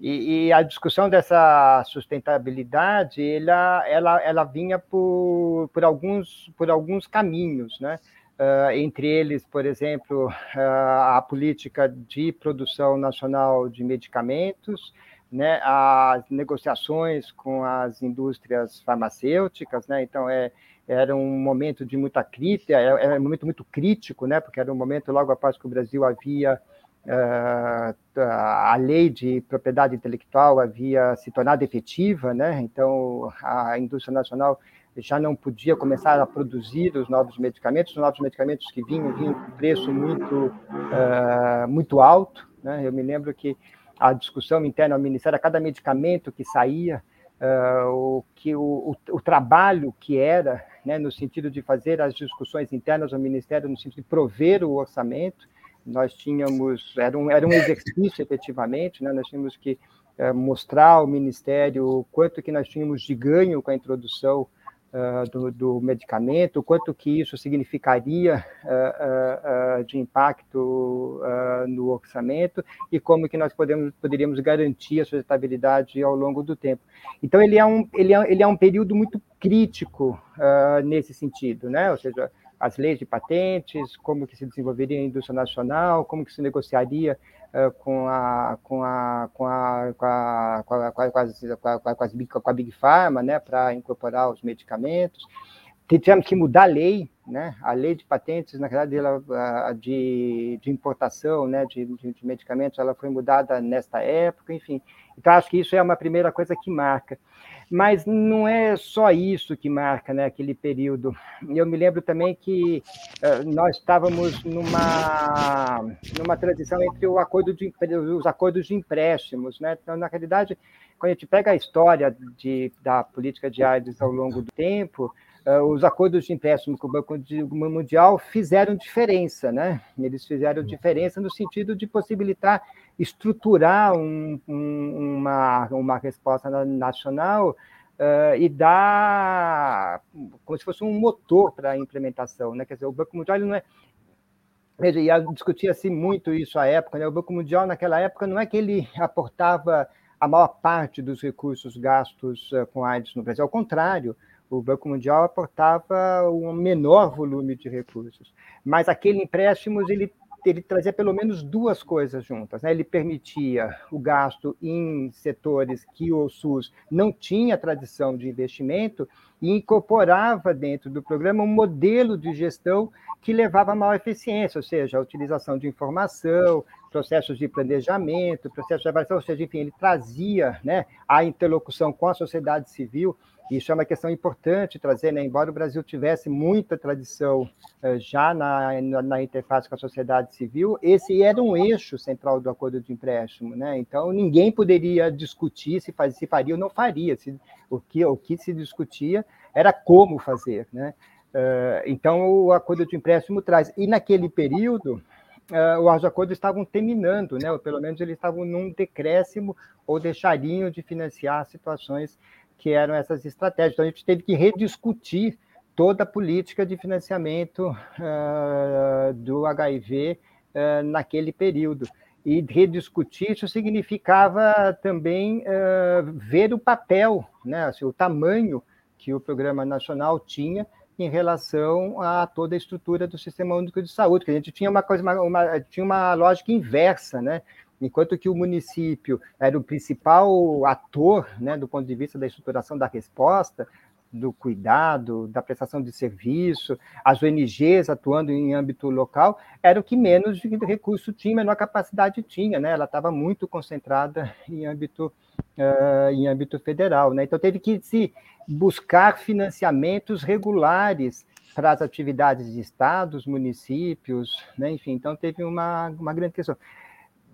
E, e, a discussão dessa sustentabilidade, ela, ela, ela vinha por, por, alguns, por alguns caminhos, né? Uh, entre eles, por exemplo, uh, a política de produção nacional de medicamentos, né, as negociações com as indústrias farmacêuticas, né, então é, era um momento de muita crítica, era um momento muito crítico, né? porque era um momento logo após que o Brasil havia uh, a lei de propriedade intelectual havia se tornado efetiva, né? então a indústria nacional já não podia começar a produzir os novos medicamentos, os novos medicamentos que vinham, vinham com preço muito, uh, muito alto. Né? Eu me lembro que a discussão interna ao Ministério, a cada medicamento que saía, uh, o, que o, o, o, trabalho que era, né, no sentido de fazer as discussões internas ao Ministério, no sentido de prover o orçamento, nós tínhamos, era um, era um exercício efetivamente, né, nós tínhamos que uh, mostrar ao Ministério o quanto que nós tínhamos de ganho com a introdução uh, do, do, medicamento, quanto que isso significaria uh, de impacto no orçamento e como que nós podemos, poderíamos garantir a sua estabilidade ao longo do tempo. Então, ele é um, ele é, ele é um período muito crítico nesse sentido, né? ou seja, as leis de patentes, como que se desenvolveria a indústria nacional, como que se negociaria com a com a com a com a com a, com a, big, Pharma, né, para incorporar os medicamentos. Tivemos que mudar a lei, né? A lei de patentes, na verdade, ela, de, de importação, né, de, de, de medicamentos, ela foi mudada nesta época, enfim. Então acho que isso é uma primeira coisa que marca. Mas não é só isso que marca né, aquele período. Eu me lembro também que uh, nós estávamos numa, numa transição entre o acordo de, os acordos de empréstimos. Né? Então, na realidade, quando a gente pega a história de, da política de AIDS ao longo do tempo, uh, os acordos de empréstimo com o Banco Mundial fizeram diferença. Né? Eles fizeram diferença no sentido de possibilitar estruturar um, um, uma, uma resposta nacional uh, e dar como se fosse um motor para a implementação. Né? Quer dizer, o Banco Mundial não é. Veja, e discutia-se muito isso à época. Né? O Banco Mundial, naquela época, não é que ele aportava a maior parte dos recursos gastos com AIDS no Brasil, ao contrário, o Banco Mundial aportava um menor volume de recursos, mas aquele empréstimo ele ele trazia pelo menos duas coisas juntas. Né? Ele permitia o gasto em setores que o SUS não tinha tradição de investimento e incorporava dentro do programa um modelo de gestão que levava a maior eficiência, ou seja, a utilização de informação, processos de planejamento, processos de avaliação, ou seja, enfim, ele trazia né, a interlocução com a sociedade civil isso é uma questão importante trazer, né? embora o Brasil tivesse muita tradição uh, já na, na, na, interface com a sociedade civil, esse era um eixo central do acordo de empréstimo. Né? Então, ninguém poderia discutir se, faz, se faria ou não faria. Se, o, que, o que se discutia era como fazer. Né? Uh, então, o acordo de empréstimo traz. E naquele período, uh, os acordos estavam terminando, né? ou pelo menos eles estavam num decréscimo ou deixariam de financiar situações que eram essas estratégias. Então, a gente teve que rediscutir toda a política de financiamento uh, do HIV uh, naquele período. E rediscutir isso significava também uh, ver o papel, né, assim, o tamanho que o Programa Nacional tinha em relação a toda a estrutura do Sistema Único de Saúde, que a gente tinha uma coisa, uma, uma, tinha uma lógica inversa, né? enquanto que o município era o principal ator, né, do ponto de vista da estruturação da resposta, do cuidado, da prestação de serviço, as ONGs atuando em âmbito local, era o que menos recurso tinha, menor capacidade tinha, né? Ela estava muito concentrada em âmbito, uh, em âmbito federal, né? Então teve que se buscar financiamentos regulares para as atividades de estados, municípios, né? Enfim, então teve uma, uma grande questão.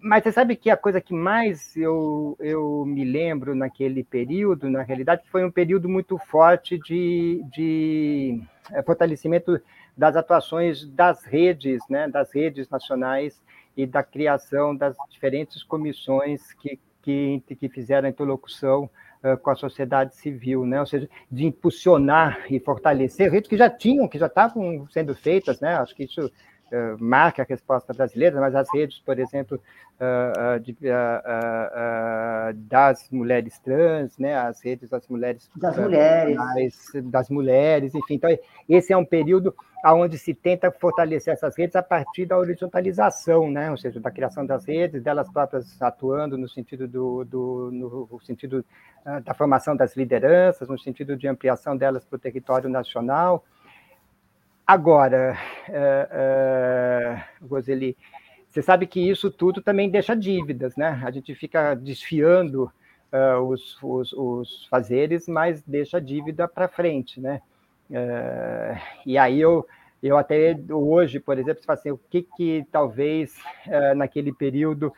Mas você sabe que a coisa que mais eu, eu me lembro naquele período, na realidade, foi um período muito forte de, de eh, fortalecimento das atuações das redes, né, das redes nacionais e da criação das diferentes comissões que, que, que fizeram a interlocução uh, com a sociedade civil, né? ou seja, de impulsionar e fortalecer redes que já tinham, que já estavam sendo feitas, né? acho que isso marca a resposta brasileira, mas as redes, por exemplo, uh, de, das mulheres trans, né, as redes das mulheres das mulheres, das mulheres, enfim. Então, esse é um período onde se tenta fortalecer essas redes a partir da horizontalização, né, ou seja, da criação das redes, delas próprias atuando no sentido do, do no sentido da formação das lideranças, no sentido de ampliação delas para o território nacional. Agora, uh, uh, Roseli, você sabe que isso tudo também deixa dívidas, né? A gente fica desfiando uh, os, os, os, fazeres, mas deixa dívida para frente, né? E aí eu, eu até hoje, por exemplo, você assim, o que, que talvez naquele período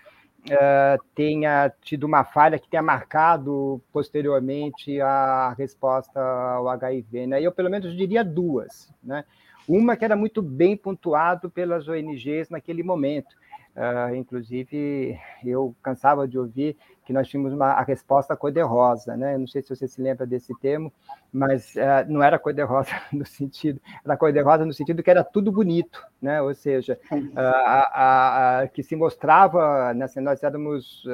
tenha tido uma falha que tenha marcado posteriormente a resposta ao HIV, né? Eu pelo menos diria duas, né? Uma que era muito bem pontuado pelas ONGs naquele momento. Uh, inclusive, eu cansava de ouvir que nós tínhamos uma, a resposta cor-de-rosa, né? Não sei se você se lembra desse termo, mas uh, não era cor-de-rosa [laughs] no sentido, era cor-de-rosa no sentido que era tudo bonito, né? Ou seja, uh, a, a, que se mostrava, né? Nós éramos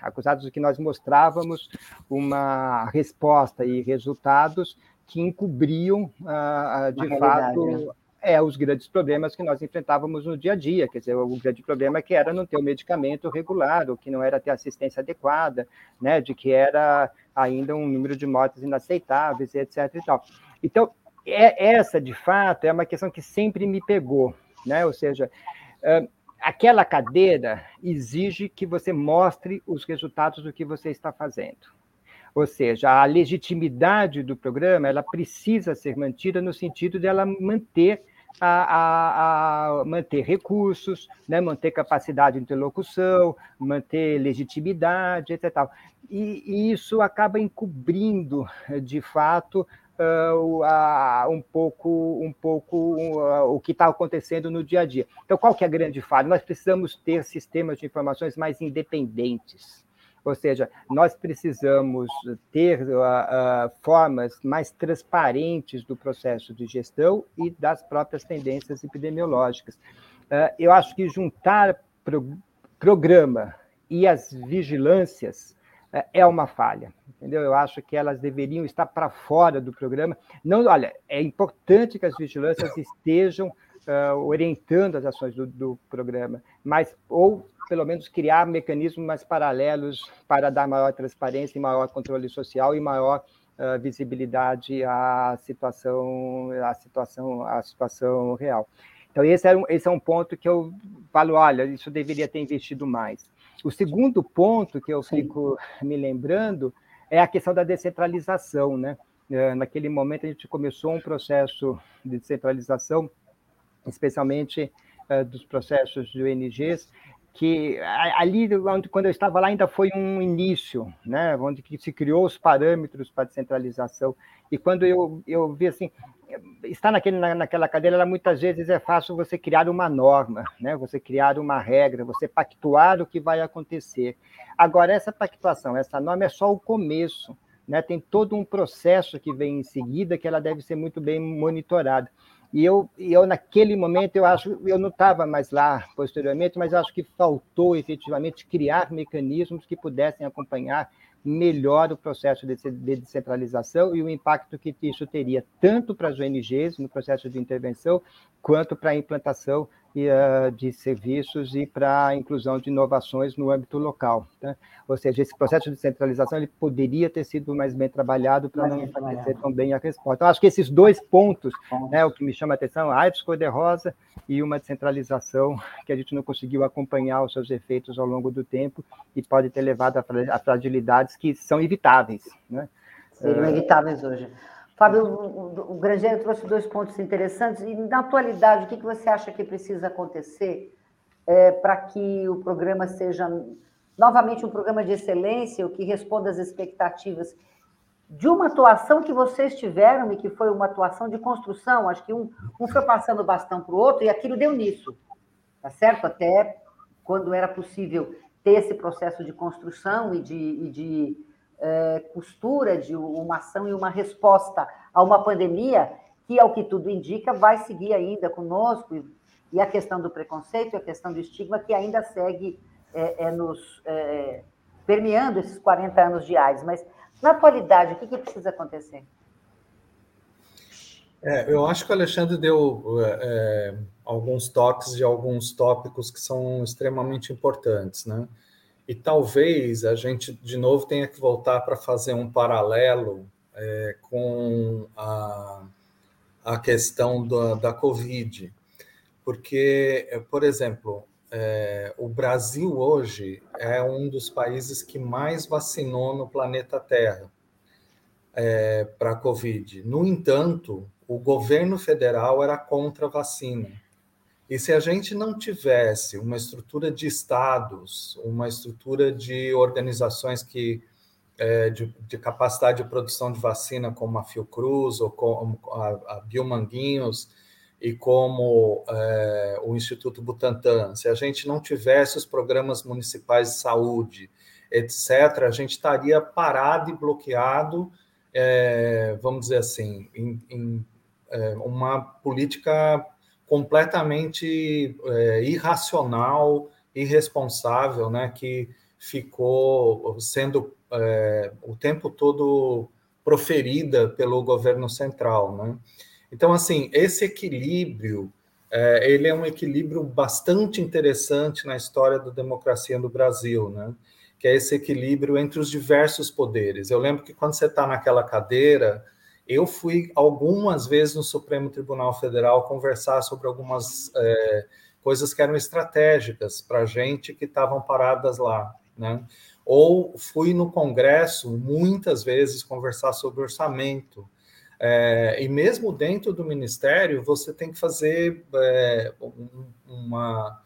acusados de que nós mostrávamos uma resposta e resultados que encobriam, ah, ah, de fato, né? é, os grandes problemas que nós enfrentávamos no dia a dia. Quer dizer, o grande problema é que era não ter o medicamento regular, ou que não era ter assistência adequada, né, de que era ainda um número de mortes inaceitáveis, etc. E tal. Então, é, essa, de fato, é uma questão que sempre me pegou. Né? Ou seja, aquela cadeira exige que você mostre os resultados do que você está fazendo. Ou seja, a legitimidade do programa ela precisa ser mantida no sentido de ela manter a, a, a, manter recursos, né, manter capacidade de interlocução, manter legitimidade, etc. E, e isso acaba encobrindo, de fato, uh, uh, um pouco, um pouco uh, o que está acontecendo no dia a dia. Então, qual que é a grande falha? Nós precisamos ter sistemas de informações mais independentes. Ou seja, nós precisamos ter uh, uh, formas mais transparentes do processo de gestão e das próprias tendências epidemiológicas. Uh, eu acho que juntar pro, programa e as vigilâncias é uma falha, entendeu? Eu acho que elas deveriam estar para fora do programa. Não, olha, é importante que as vigilâncias estejam orientando as ações do, do programa, mas ou pelo menos criar mecanismos mais paralelos para dar maior transparência e maior controle social e maior uh, visibilidade à situação, à situação, à situação real. Então esse é um, esse é um ponto que eu falo, olha, isso deveria ter investido mais. O segundo ponto que eu Sim. fico me lembrando é a questão da descentralização, né? Eh, naquele momento a gente começou um processo de descentralização, especialmente eh, dos processos de ONGs, que ali, quando eu estava lá, ainda foi um início, né, onde se criou os parâmetros para descentralização. E quando eu, eu vi assim, estar naquele, naquela cadeira, muitas vezes é fácil você criar uma norma, né, você criar uma regra, você pactuar o que vai acontecer. Agora, essa pactuação, essa norma é só o começo. Né, tem todo um processo que vem em seguida que ela deve ser muito bem monitorada. E eu, eu naquele momento, eu acho, eu não estava mais lá posteriormente, mas acho que faltou efetivamente criar mecanismos que pudessem acompanhar melhor o processo de descentralização e o impacto que isso teria tanto para as ONGs no processo de intervenção, quanto para a implantação de serviços e para a inclusão de inovações no âmbito local. Tá? Ou seja, esse processo de centralização ele poderia ter sido mais bem trabalhado para não enfraquecer tão bem a resposta. Então, acho que esses dois pontos, né, o que me chama a atenção, a AIDS cor-de-rosa e uma descentralização que a gente não conseguiu acompanhar os seus efeitos ao longo do tempo e pode ter levado a fragilidades que são evitáveis. Né? Seriam evitáveis hoje. Fábio, o, Grangeiro trouxe dois pontos interessantes. E, na atualidade, o que, que você acha que precisa acontecer é, para que o programa seja novamente um programa de excelência, o que responda às expectativas de uma atuação que vocês tiveram e que foi uma atuação de construção? Acho que um, um foi passando o bastão para o outro e aquilo deu nisso, tá certo? Até quando era possível ter esse processo de construção e de, e de é, costura de uma ação e uma resposta a uma pandemia que, ao que tudo indica, vai seguir ainda conosco e a questão do preconceito, a questão do estigma que ainda segue é, é, nos é, permeando esses 40 anos de AIDS. Mas, na atualidade, o que, que precisa acontecer? É, eu acho que o Alexandre deu é, é, alguns toques de alguns tópicos que são extremamente importantes, né? E talvez a gente, de novo, tenha que voltar para fazer um paralelo é, com a, a questão da, da Covid. Porque, por exemplo, é, o Brasil hoje é um dos países que mais vacinou no planeta Terra é, para a Covid. No entanto, o governo federal era contra a vacina. E se a gente não tivesse uma estrutura de estados, uma estrutura de organizações que é, de, de, capacidade de produção de vacina, como a Fiocruz ou como a, a Biomanguinhos e como é, o Instituto Butantan, se a gente não tivesse os programas municipais de saúde, etc., a gente estaria parado e bloqueado, é, vamos dizer assim, em, em é, uma política completamente é, irracional, irresponsável, né, que ficou sendo é, o tempo todo proferida pelo governo central, né? Então, assim, esse equilíbrio, é, ele é um equilíbrio bastante interessante na história da democracia no Brasil, né? Que é esse equilíbrio entre os diversos poderes. Eu lembro que quando você está naquela cadeira, eu fui algumas vezes no Supremo Tribunal Federal conversar sobre algumas é, coisas que eram estratégicas para gente que estavam paradas lá, né? Ou fui no Congresso muitas vezes conversar sobre orçamento. É, e mesmo dentro do Ministério, você tem que fazer é, uma,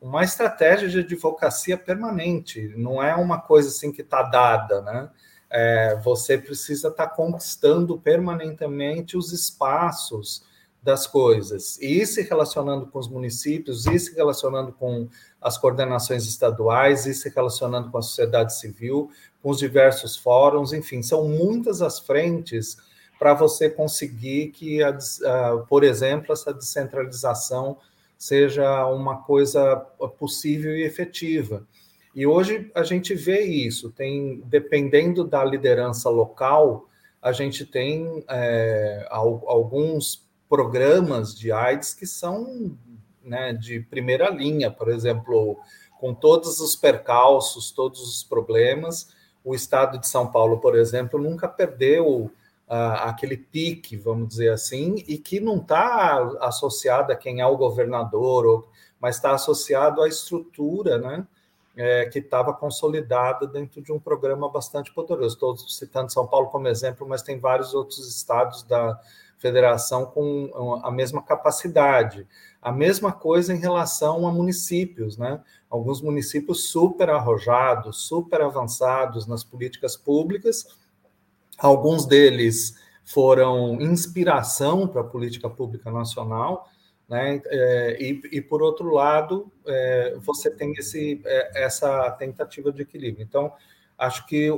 uma estratégia de advocacia permanente, não é uma coisa assim que está dada, né? É, você precisa estar tá conquistando permanentemente os espaços das coisas, e se relacionando com os municípios, e se relacionando com as coordenações estaduais, e se relacionando com a sociedade civil, com os diversos fóruns, enfim, são muitas as frentes para você conseguir que, a, a, por exemplo, essa descentralização seja uma coisa possível e efetiva. E hoje a gente vê isso, tem dependendo da liderança local, a gente tem é, alguns programas de AIDS que são né, de primeira linha, por exemplo, com todos os percalços, todos os problemas. O estado de São Paulo, por exemplo, nunca perdeu aquele pique, vamos dizer assim, e que não está associado a quem é o governador, mas está associado à estrutura, né? É, que estava consolidada dentro de um programa bastante poderoso. Estou citando São Paulo como exemplo, mas tem vários outros estados da federação com a mesma capacidade. A mesma coisa em relação a municípios, né? Alguns municípios super arrojados, super avançados nas políticas públicas, alguns deles foram inspiração para a política pública nacional, né? É, e, e, por outro lado, é, você tem esse, é, essa tentativa de equilíbrio. Então, acho que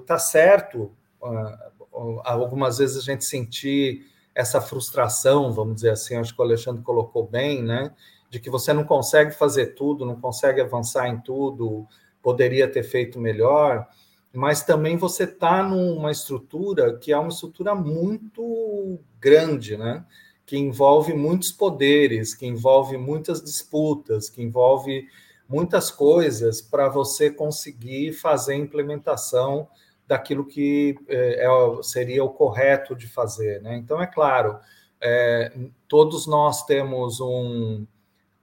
está certo, uh, algumas vezes a gente sentir essa frustração, vamos dizer assim, acho que o Alexandre colocou bem, né? De que você não consegue fazer tudo, não consegue avançar em tudo, poderia ter feito melhor, mas também você está numa estrutura que é uma estrutura muito grande, né? Que envolve muitos poderes, que envolve muitas disputas, que envolve muitas coisas para você conseguir fazer a implementação daquilo que é, é, seria o correto de fazer. Né? Então, é claro, é, todos nós temos um,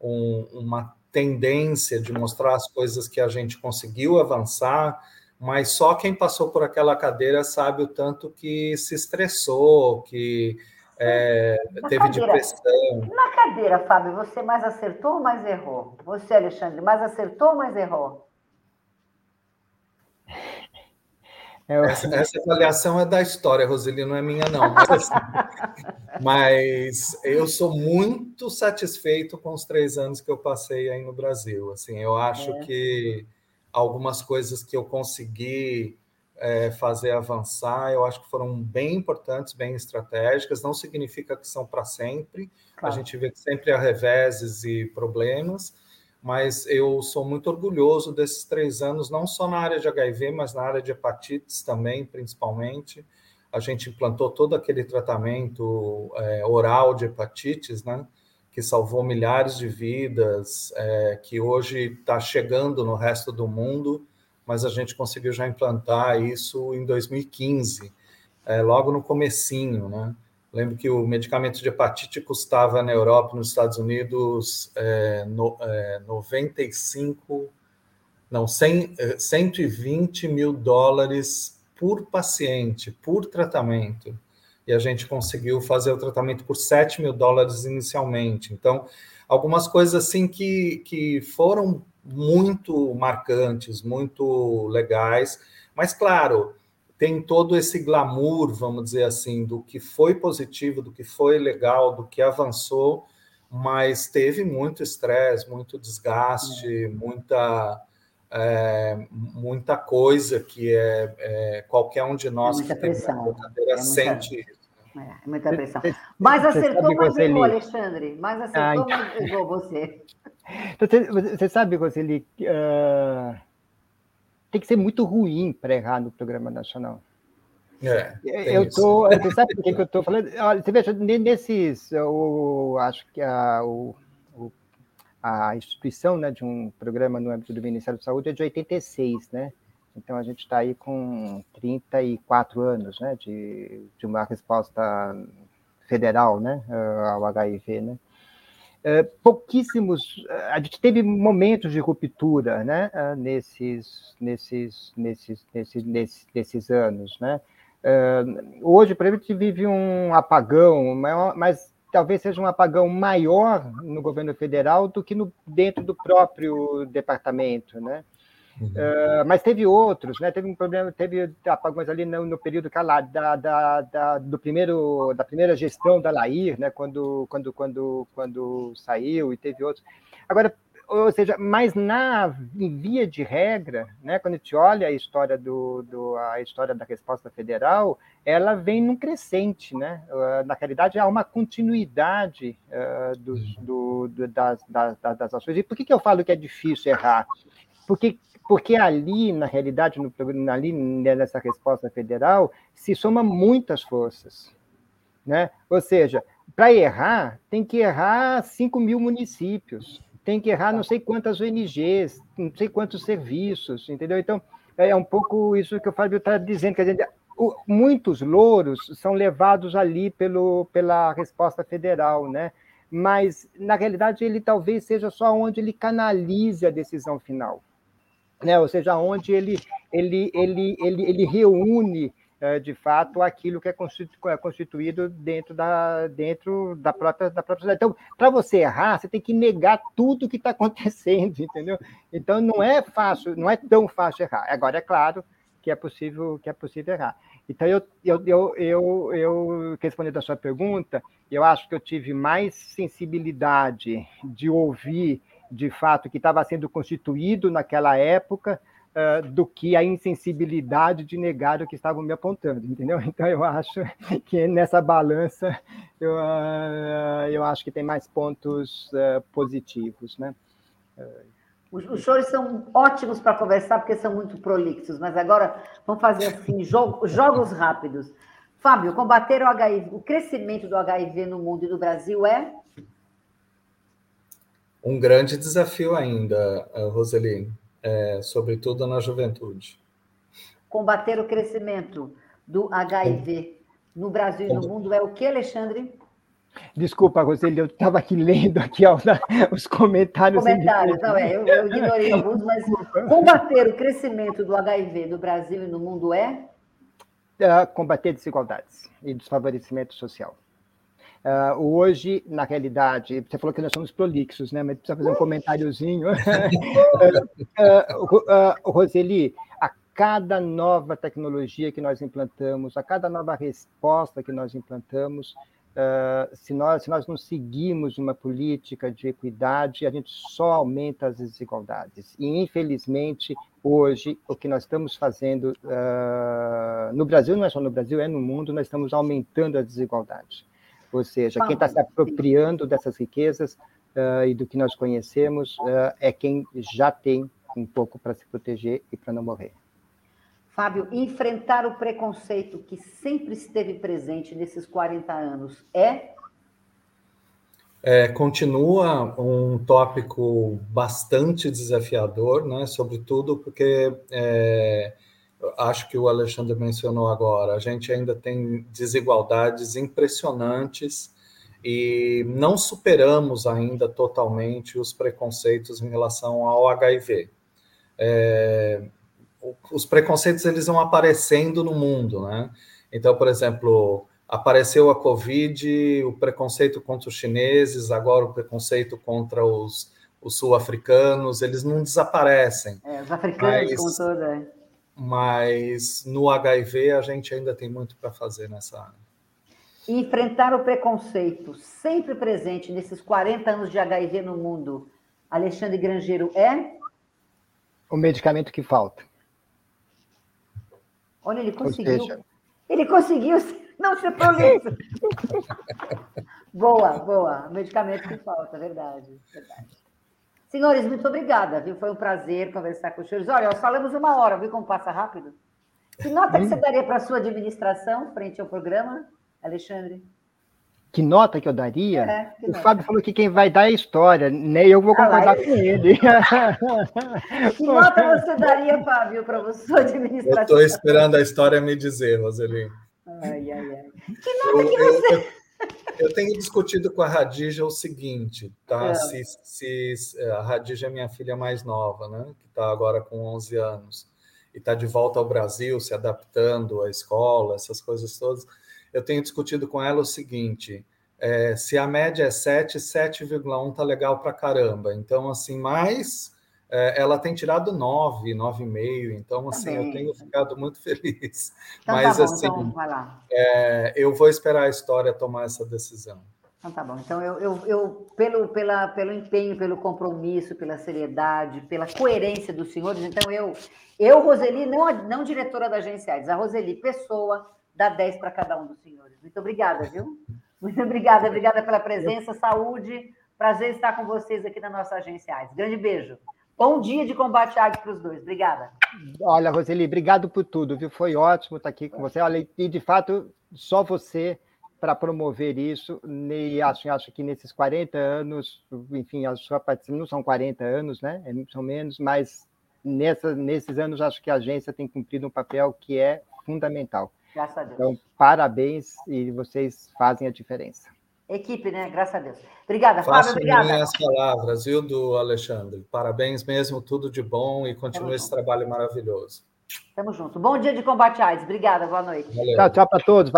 um, uma tendência de mostrar as coisas que a gente conseguiu avançar, mas só quem passou por aquela cadeira sabe o tanto que se estressou, que é, teve cadeira, depressão. Na cadeira, Fábio, você mais acertou ou mais errou? Você, Alexandre, mais acertou ou mais errou? Essa, essa, avaliação é da história, Roseli, não é minha, não. Mas, assim, [laughs] mas, eu sou muito satisfeito com os três anos que eu passei aí no Brasil. Assim, eu acho é. que algumas coisas que eu consegui é, fazer avançar. Eu acho que foram bem importantes, bem estratégicas. Não significa que são para sempre. Claro. A gente vê que sempre há reveses e problemas, mas eu sou muito orgulhoso desses três anos, não só na área de HIV, mas na área de hepatites também, principalmente. A gente implantou todo aquele tratamento é, oral de hepatites, né? Que salvou milhares de vidas, é, que hoje está chegando no resto do mundo mas a gente conseguiu já implantar isso em 2015, é, logo no comecinho, né? Lembro que o medicamento de hepatite custava na Europa, nos Estados Unidos, é, no, é, 95, não, 100, 120 é, mil dólares por paciente, por tratamento. E a gente conseguiu fazer o tratamento por 7 mil dólares inicialmente. Então, algumas coisas assim que, que foram muito marcantes, muito legais, mas claro, tem todo esse glamour, vamos dizer assim, do que foi positivo, do que foi legal, do que avançou, mas teve muito estresse, muito desgaste, é. muita é, muita coisa que é, é, qualquer um de nós é muita que pressão. tem é sente isso. Né? É, muita pressão. Mais acertou, mais errou, Alexandre. Mais acertou, ah, mais errou você. Você, você sabe, Roseli, uh, tem que ser muito ruim para errar no programa nacional. É, eu tô, você sabe por que, que eu estou falando? Olha, você veja, nesses, eu acho que a, o, a instituição né, de um programa no âmbito do Ministério da Saúde é de 86, né? Então a gente está aí com 34 anos né, de, de uma resposta federal né, ao HIV. Né? É, pouquíssimos, a gente teve momentos de ruptura né, nesses, nesses, nesses, nesses, nesses, nesses anos. Né? É, hoje, por exemplo, a gente vive um apagão, mas talvez seja um apagão maior no governo federal do que no, dentro do próprio departamento. Né? Uhum. Uh, mas teve outros, né? Teve um problema, teve apagões ali no, no período lá, da, da, da, do primeiro, da primeira gestão da Lair, né? Quando, quando, quando, quando saiu e teve outros. Agora, ou seja, mas na em via de regra, né? Quando a gente olha a história do, do a história da resposta federal, ela vem num crescente, né? Uh, na realidade há uma continuidade uh, dos, uhum. do, do, das, das, das ações. E por que, que eu falo que é difícil errar? Porque porque ali, na realidade, no, ali nessa resposta federal, se soma muitas forças. Né? Ou seja, para errar, tem que errar 5 mil municípios, tem que errar não sei quantas ONGs, não sei quantos serviços, entendeu? Então, é um pouco isso que o Fábio está dizendo, que a gente, muitos louros são levados ali pelo, pela resposta federal, né? mas, na realidade, ele talvez seja só onde ele canalize a decisão final né? ou seja, onde ele, ele, ele, ele, ele reúne eh, de fato aquilo que é, é constituído dentro da, dentro da própria da própria Então, para você errar, você tem que negar tudo que está acontecendo, [laughs] entendeu? Então não é fácil, não é tão fácil errar. Agora é claro que é possível que é possível errar. Então eu eu, eu, eu, eu respondendo a sua pergunta, eu acho que eu tive mais sensibilidade de ouvir de fato, que estava sendo constituído naquela época, uh, do que a insensibilidade de negar o que estavam me apontando, entendeu? [laughs] Então, eu acho que nessa balança, eu, uh, eu acho que tem mais pontos uh, positivos, né? Os, os senhores são ótimos para conversar, porque são muito prolixos, mas agora vamos fazer assim, [laughs] jogo, jogos rápidos. Fábio, combater o HIV, o crescimento do HIV no mundo e no Brasil é? Um grande desafio ainda, eh, Roseli, é, sobretudo na juventude. Combater o crescimento do HIV no Brasil e no mundo é o que, Alexandre? Desculpa, Roseli, eu estava aqui lendo aqui ó, os comentários. Comentários, não é, eu, eu ignorei alguns, mas combater o crescimento do HIV no Brasil e no mundo é? é combater desigualdades e desfavorecimento social. Uh, hoje, na realidade, você falou que nós somos prolixos, né? mas precisa fazer um comentáriozinho. [laughs] [laughs] uh, uh, Roseli, a cada nova tecnologia que nós implantamos, a cada nova resposta que nós implantamos, se, nós, se nós não seguirmos uma política de equidade, a gente só aumenta as desigualdades. E, infelizmente, hoje, o que nós estamos fazendo no Brasil, não é só no Brasil, é no mundo, nós estamos aumentando a desigualdade. Ou seja, quem está se apropriando dessas riquezas uh, e do que nós conhecemos é quem já tem um pouco para se proteger e para não morrer. Fábio, enfrentar o preconceito que sempre esteve presente nesses 40 anos é? É, continua um tópico bastante desafiador, né? sobretudo porque é, acho que o Alexandre mencionou agora, a gente ainda tem desigualdades impressionantes e não superamos ainda totalmente os preconceitos em relação ao HIV. É, os preconceitos eles vão aparecendo no mundo, né? Então, por exemplo, apareceu a Covid, o preconceito contra os chineses, agora o preconceito contra os, os sul-africanos, eles não desaparecem. É, os africanos, mas, como toda. Mas no HIV a gente ainda tem muito para fazer nessa área. enfrentar o preconceito sempre presente nesses 40 anos de HIV no mundo, Alexandre Grangeiro, é? O medicamento que falta. Olha, ele conseguiu. Seja... Ele conseguiu [laughs] não ser prolixo. [laughs] boa, boa. Medicamento que falta, verdade, verdade. Senhores, muito obrigada, viu? Foi um prazer conversar com os senhores. Olha, nós falamos uma hora, viu como passa rápido? Que nota que você daria para a sua administração frente ao programa, Alexandre? que nota que eu daria? É, o Fábio falou que quem vai dar é a história, nem né? eu vou concordar ah, com [laughs] ele. que nota você daria, Fábio, para a sua administração? Eu estou esperando a história me dizer, Roseli. Ai, ai, ai. Que nota eu, que você... Eu, eu, tenho discutido com a Radija o seguinte, tá? É. Se, se, a Radija é minha filha mais nova, né? Que está agora com 11 anos. E está de volta ao Brasil, se adaptando à escola, essas coisas todas eu tenho discutido com ela o seguinte: é, se a média é 7, 7,1 tá legal para caramba. Então, assim, mais é, ela tem tirado 9, 9,5. Então, tá assim, eu tenho ficado muito [laughs] feliz. Então, Mas, tá bom, assim, então, é, eu vou esperar a história tomar essa decisão. Então tá bom. Então eu, eu, eu, pelo, pela, pelo empenho, pelo compromisso, pela seriedade, pela coerência dos senhores, então eu, eu Roseli, não, não diretora da agência AIDS, a Roseli, pessoa, dá 10 para cada um dos senhores. Muito obrigada, viu? Muito obrigada, obrigada pela presença, saúde. Prazer estar com vocês aqui na nossa agência AIDS. Grande beijo. Bom dia de combate AIDS para os dois. Obrigada. Olha, Roseli, obrigado por tudo, viu? Foi ótimo estar aqui com você. Olha, e de fato, só você para promover isso, e acho, acho que nesses 40 anos, enfim, a sua participação não são 40 anos, né? É, são menos, mas nessa, nesses anos acho que a agência tem cumprido um papel que é fundamental. Graças a Deus. Então, parabéns e vocês fazem a diferença. Equipe, né? Graças a Deus. Obrigada, Faço Fábio. Obrigada. as palavras, viu, do Alexandre. Parabéns mesmo, tudo de bom e continue esse trabalho maravilhoso. Tamo junto. Bom dia de combate AIDS. Obrigada, boa noite. Valeu. Tchau, tchau para todos.